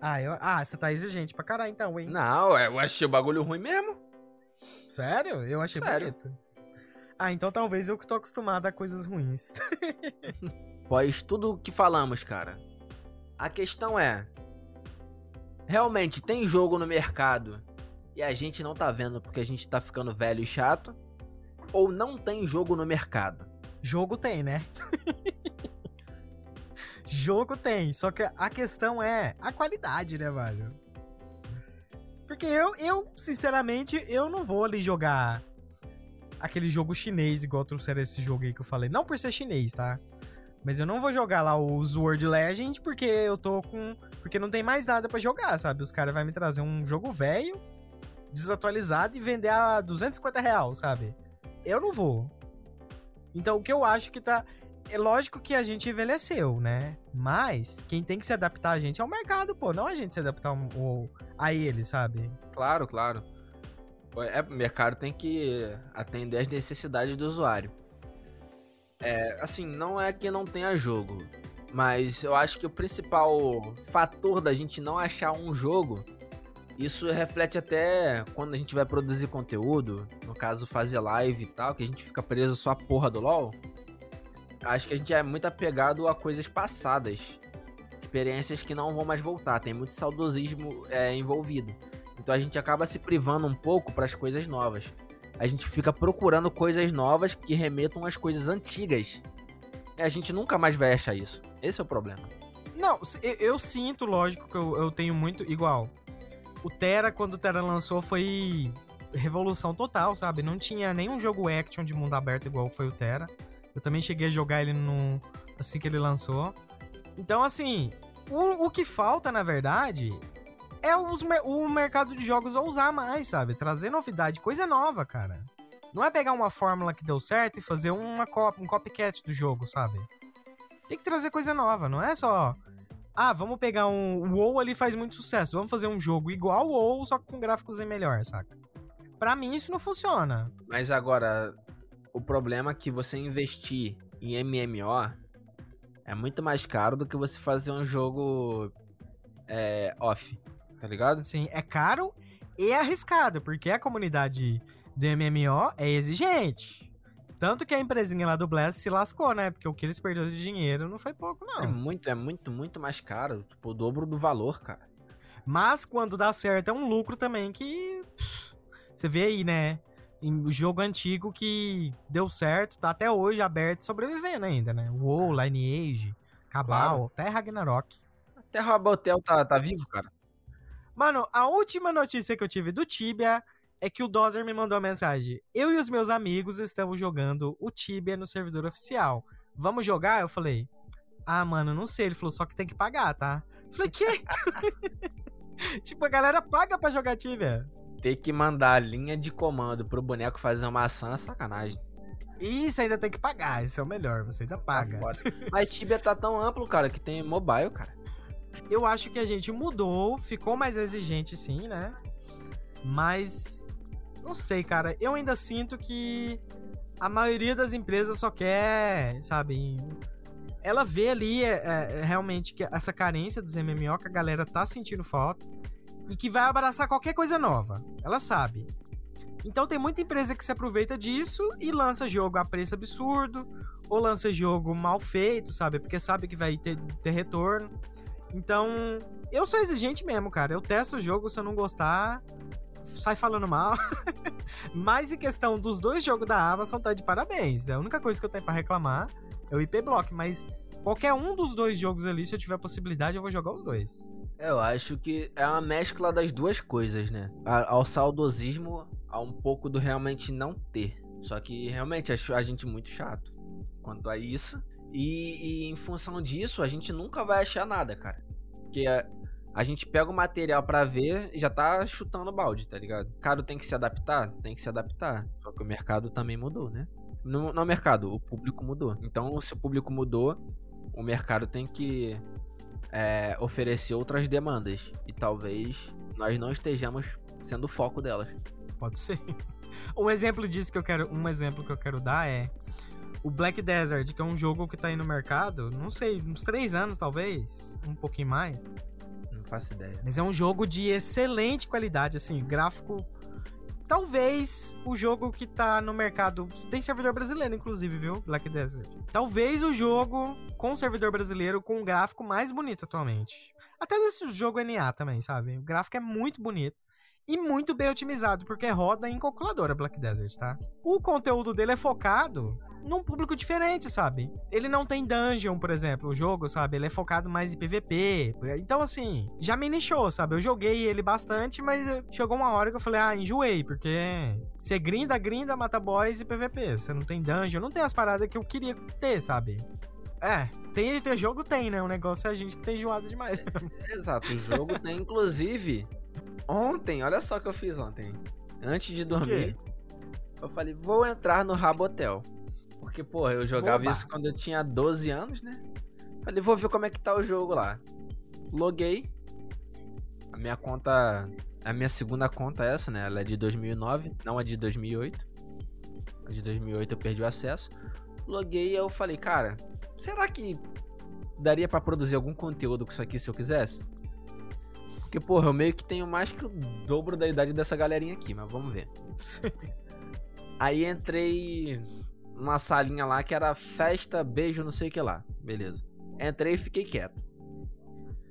Ah, eu... ah, você tá exigente pra caralho então, hein? Não, eu achei o bagulho ruim mesmo. Sério? Eu achei Sério. bonito. Ah, então talvez eu que tô acostumado a coisas ruins. Pois tudo que falamos, cara. A questão é. Realmente tem jogo no mercado e a gente não tá vendo porque a gente tá ficando velho e chato? Ou não tem jogo no mercado? Jogo tem, né? Jogo tem, só que a questão é a qualidade, né, mano? Porque eu, eu, sinceramente, eu não vou ali jogar aquele jogo chinês igual trouxeram esse jogo aí que eu falei. Não por ser chinês, tá? Mas eu não vou jogar lá o Sword Legend porque eu tô com. Porque não tem mais nada pra jogar, sabe? Os caras vão me trazer um jogo velho, desatualizado e vender a 250 real, sabe? Eu não vou. Então o que eu acho que tá. É lógico que a gente envelheceu, né? Mas quem tem que se adaptar a gente é o mercado, pô. Não a gente se adaptar a ele, sabe? Claro, claro. É, o mercado tem que atender as necessidades do usuário. É, assim, não é que não tenha jogo, mas eu acho que o principal fator da gente não achar um jogo, isso reflete até quando a gente vai produzir conteúdo, no caso fazer live e tal, que a gente fica preso só à porra do LoL. Acho que a gente é muito apegado a coisas passadas. experiências que não vão mais voltar. Tem muito saudosismo é, envolvido. Então a gente acaba se privando um pouco para as coisas novas. A gente fica procurando coisas novas que remetam às coisas antigas. E a gente nunca mais vai achar isso. Esse é o problema. Não, eu, eu sinto, lógico, que eu, eu tenho muito igual. O Terra, quando o Terra lançou, foi revolução total, sabe? Não tinha nenhum jogo action de mundo aberto igual foi o Terra. Eu também cheguei a jogar ele no, assim que ele lançou. Então, assim, o, o que falta, na verdade, é os o mercado de jogos ousar mais, sabe? Trazer novidade, coisa nova, cara. Não é pegar uma fórmula que deu certo e fazer uma cop, um copycat do jogo, sabe? Tem que trazer coisa nova, não é só. Ah, vamos pegar um. O WoW ali faz muito sucesso. Vamos fazer um jogo igual o WoW, só que com gráficos em melhor, saca? Pra mim isso não funciona. Mas agora, o problema é que você investir em MMO é muito mais caro do que você fazer um jogo é, off, tá ligado? Assim, é caro e arriscado, porque a comunidade do MMO é exigente. Tanto que a empresinha lá do Blast se lascou, né? Porque o que eles perderam de dinheiro não foi pouco, É não. muito, é muito, muito mais caro. Tipo, o dobro do valor, cara. Mas quando dá certo é um lucro também que. pff, Você vê aí, né? Em jogo antigo que deu certo, tá até hoje aberto e sobrevivendo ainda, né? WoW, Lineage, Cabal, até Ragnarok. Até Rabotel tá, tá vivo, cara. Mano, a última notícia que eu tive do Tibia é que o Dozer me mandou uma mensagem. Eu e os meus amigos estamos jogando o Tibia no servidor oficial. Vamos jogar? Eu falei, ah, mano, não sei. Ele falou, só que tem que pagar, tá? Eu falei, quê? tipo, a galera paga pra jogar Tibia. Ter que mandar a linha de comando pro boneco fazer uma ação é sacanagem. Isso ainda tem que pagar, isso é o melhor, você ainda paga. Mas Tibia tá tão amplo, cara, que tem mobile, cara. Eu acho que a gente mudou, ficou mais exigente sim, né? Mas não sei, cara. Eu ainda sinto que a maioria das empresas só quer, sabe? Ela vê ali é, é, realmente que essa carência dos MMO que a galera tá sentindo falta e que vai abraçar qualquer coisa nova. Ela sabe. Então tem muita empresa que se aproveita disso e lança jogo a preço absurdo ou lança jogo mal feito, sabe? Porque sabe que vai ter, ter retorno. Então, eu sou exigente mesmo, cara. Eu testo o jogo, se eu não gostar, sai falando mal. Mas em questão dos dois jogos da Amazon, tá de parabéns. A única coisa que eu tenho pra reclamar é o IP Block, mas qualquer um dos dois jogos ali, se eu tiver possibilidade, eu vou jogar os dois. Eu acho que é uma mescla das duas coisas, né? Ao saudosismo, a um pouco do realmente não ter. Só que realmente acho a gente muito chato quanto a isso. E, e em função disso, a gente nunca vai achar nada, cara. Porque a, a gente pega o material pra ver e já tá chutando balde, tá ligado? O mercado tem que se adaptar? Tem que se adaptar. Só que o mercado também mudou, né? No, no mercado, o público mudou. Então, se o público mudou, o mercado tem que é, oferecer outras demandas. E talvez nós não estejamos sendo o foco delas. Pode ser. Um exemplo disso que eu quero, um exemplo que eu quero dar é o Black Desert, que é um jogo que tá aí no mercado, não sei, uns três anos talvez, um pouquinho mais. Não faço ideia. Mas é um jogo de excelente qualidade, assim, gráfico. Talvez o jogo que tá no mercado. Tem servidor brasileiro, inclusive, viu? Black Desert. Talvez o jogo com servidor brasileiro com um gráfico mais bonito atualmente. Até desse jogo NA também, sabe? O gráfico é muito bonito. E muito bem otimizado, porque roda em calculadora Black Desert, tá? O conteúdo dele é focado num público diferente, sabe? Ele não tem dungeon, por exemplo, o jogo, sabe? Ele é focado mais em PVP. Então, assim, já me nichou, sabe? Eu joguei ele bastante, mas chegou uma hora que eu falei, ah, enjoei, porque você grinda, grinda, mata boys e PVP. Você não tem dungeon, não tem as paradas que eu queria ter, sabe? É, tem, ter jogo tem, né? O negócio é a gente que tem enjoado demais. Exato, o jogo tem, inclusive, ontem, olha só o que eu fiz ontem. Antes de dormir, eu falei, vou entrar no Rabotel. Porque, porra, eu jogava Oba. isso quando eu tinha 12 anos, né? Falei, vou ver como é que tá o jogo lá. Loguei. A minha conta. A minha segunda conta é essa, né? Ela é de 2009, não a de 2008. A de 2008 eu perdi o acesso. Loguei e eu falei, cara, será que daria pra produzir algum conteúdo com isso aqui se eu quisesse? Porque, porra, eu meio que tenho mais que o dobro da idade dessa galerinha aqui, mas vamos ver. Aí entrei numa salinha lá que era festa, beijo, não sei o que lá. Beleza. Entrei e fiquei quieto.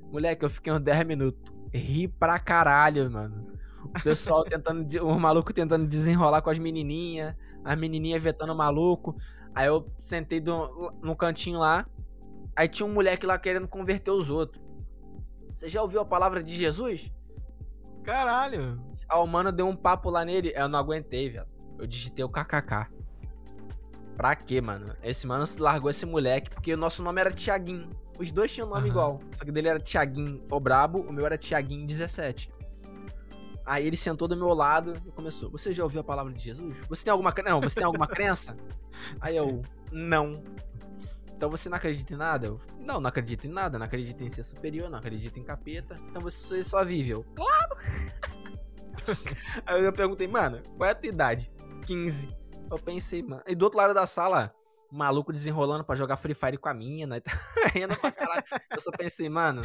Moleque, eu fiquei uns 10 minutos. Ri pra caralho, mano. O pessoal tentando. Os malucos tentando desenrolar com as menininhas. As menininhas vetando o maluco. Aí eu sentei do, no cantinho lá. Aí tinha um moleque lá querendo converter os outros. Você já ouviu a palavra de Jesus? Caralho. Aí o mano deu um papo lá nele. Eu não aguentei, velho. Eu digitei o kkk. Pra quê, mano? Esse mano largou esse moleque porque o nosso nome era Tiaguinho. Os dois tinham nome Aham. igual. Só que dele era Tiaguinho o Brabo, o meu era Tiaguinho 17. Aí ele sentou do meu lado e começou. Você já ouviu a palavra de Jesus? Você tem alguma crença? Não, você tem alguma crença? Aí eu, não. Então você não acredita em nada? Não, não acredito em nada. Não acredito em ser superior, não acredito em capeta. Então você só vive. Eu, claro! Aí eu perguntei, mano, qual é a tua idade? 15. Eu pensei, mano. E do outro lado da sala, maluco desenrolando pra jogar Free Fire com a mina. E tá rindo pra caralho. Eu só pensei, mano,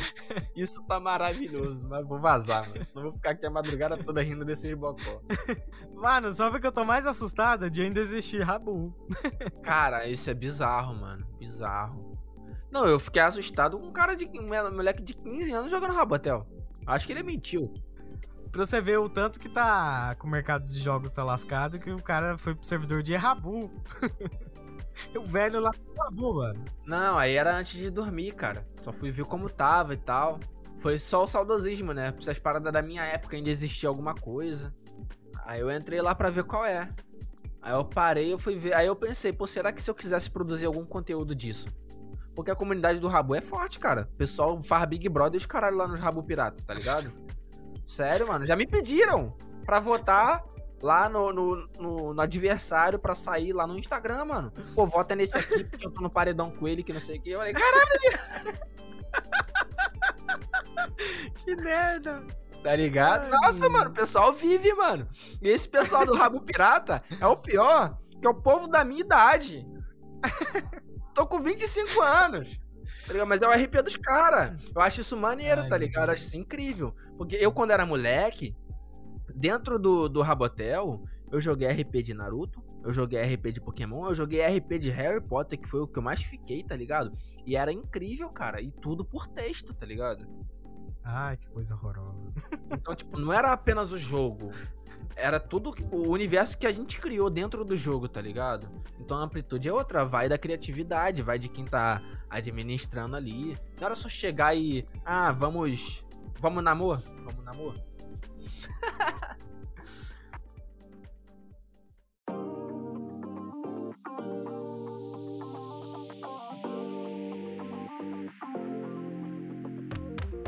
isso tá maravilhoso, mas vou vazar, mano. Senão vou ficar aqui a madrugada toda rindo desses bocó. Mano, só porque eu tô mais assustado de ainda existir Rabu. Cara, isso é bizarro, mano. Bizarro. Não, eu fiquei assustado com um cara de. um moleque de 15 anos jogando Rabotel. Acho que ele mentiu. Pra você ver o tanto que tá. que o mercado de jogos tá lascado que o cara foi pro servidor de Rabu. o velho lá Rabu, mano. Não, aí era antes de dormir, cara. Só fui ver como tava e tal. Foi só o saudosismo, né? Essas paradas da minha época ainda existia alguma coisa. Aí eu entrei lá pra ver qual é. Aí eu parei, eu fui ver. Aí eu pensei, pô, será que se eu quisesse produzir algum conteúdo disso? Porque a comunidade do Rabu é forte, cara. O pessoal faz Big Brother e os caralho lá nos Rabu Pirata, tá ligado? Sério, mano. Já me pediram pra votar lá no, no, no- no adversário pra sair lá no Instagram, mano. Pô, vota nesse aqui porque eu tô no paredão com ele, que não sei o que. Eu falei, caralho, Que merda. tá ligado? Ai, Nossa, mano. mano, o pessoal vive, mano. E esse pessoal do Rabo Pirata é o pior, que é o povo da minha idade. Tô com 25 anos. tá ligado? Mas é o RP dos caras. Eu acho isso maneiro, Ai, tá ligado? Eu acho isso incrível. Porque eu, quando era moleque, dentro do, do Rabotel, eu joguei RP de Naruto, eu joguei RP de Pokémon, eu joguei RP de Harry Potter, que foi o que eu mais fiquei, tá ligado? E era incrível, cara. E tudo por texto, tá ligado? Ai, que coisa horrorosa. Então, tipo, não era apenas o jogo. Era tudo o universo que a gente criou dentro do jogo, tá ligado? Então a amplitude é outra, vai da criatividade, vai de quem tá administrando ali. Não era só chegar e. Ah, vamos. Vamos namor? Vamos namor?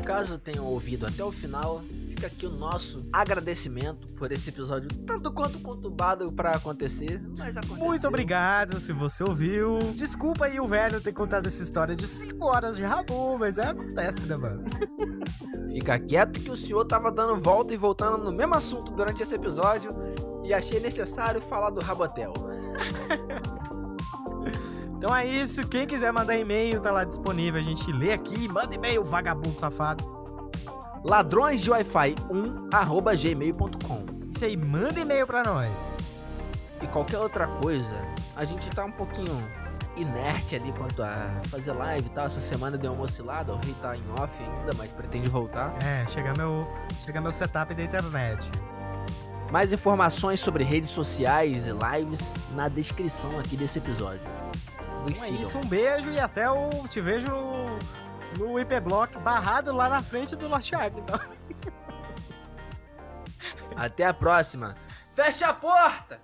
Caso tenham ouvido até o final, fica aqui o nosso agradecimento por esse episódio tanto quanto conturbado pra acontecer, mas aconteceu. Muito obrigado se você ouviu. Desculpa aí o velho ter contado essa história de 5 horas de Rabu, mas é, acontece, né, mano? Fica quieto que o senhor tava dando volta e voltando no mesmo assunto durante esse episódio e achei necessário falar do Rabotel. Então é isso. Quem quiser mandar e-mail, tá lá disponível. A gente lê aqui. Manda e-mail, vagabundo safado. Ladrões de Wi-Fi 1 arroba gmail.com. Isso aí, manda e-mail pra nós. E qualquer outra coisa, a gente tá um pouquinho inerte ali quanto a fazer live e tal. Essa semana deu uma oscilada, o rei tá em off ainda, mas pretende voltar. É, chega meu, chega meu setup da internet. Mais informações sobre redes sociais e lives na descrição aqui desse episódio. Nos Então é isso, um beijo e até o. Te vejo no, no IP Block barrado lá na frente do Lost Ark. Então. Até a próxima. Fecha a porta!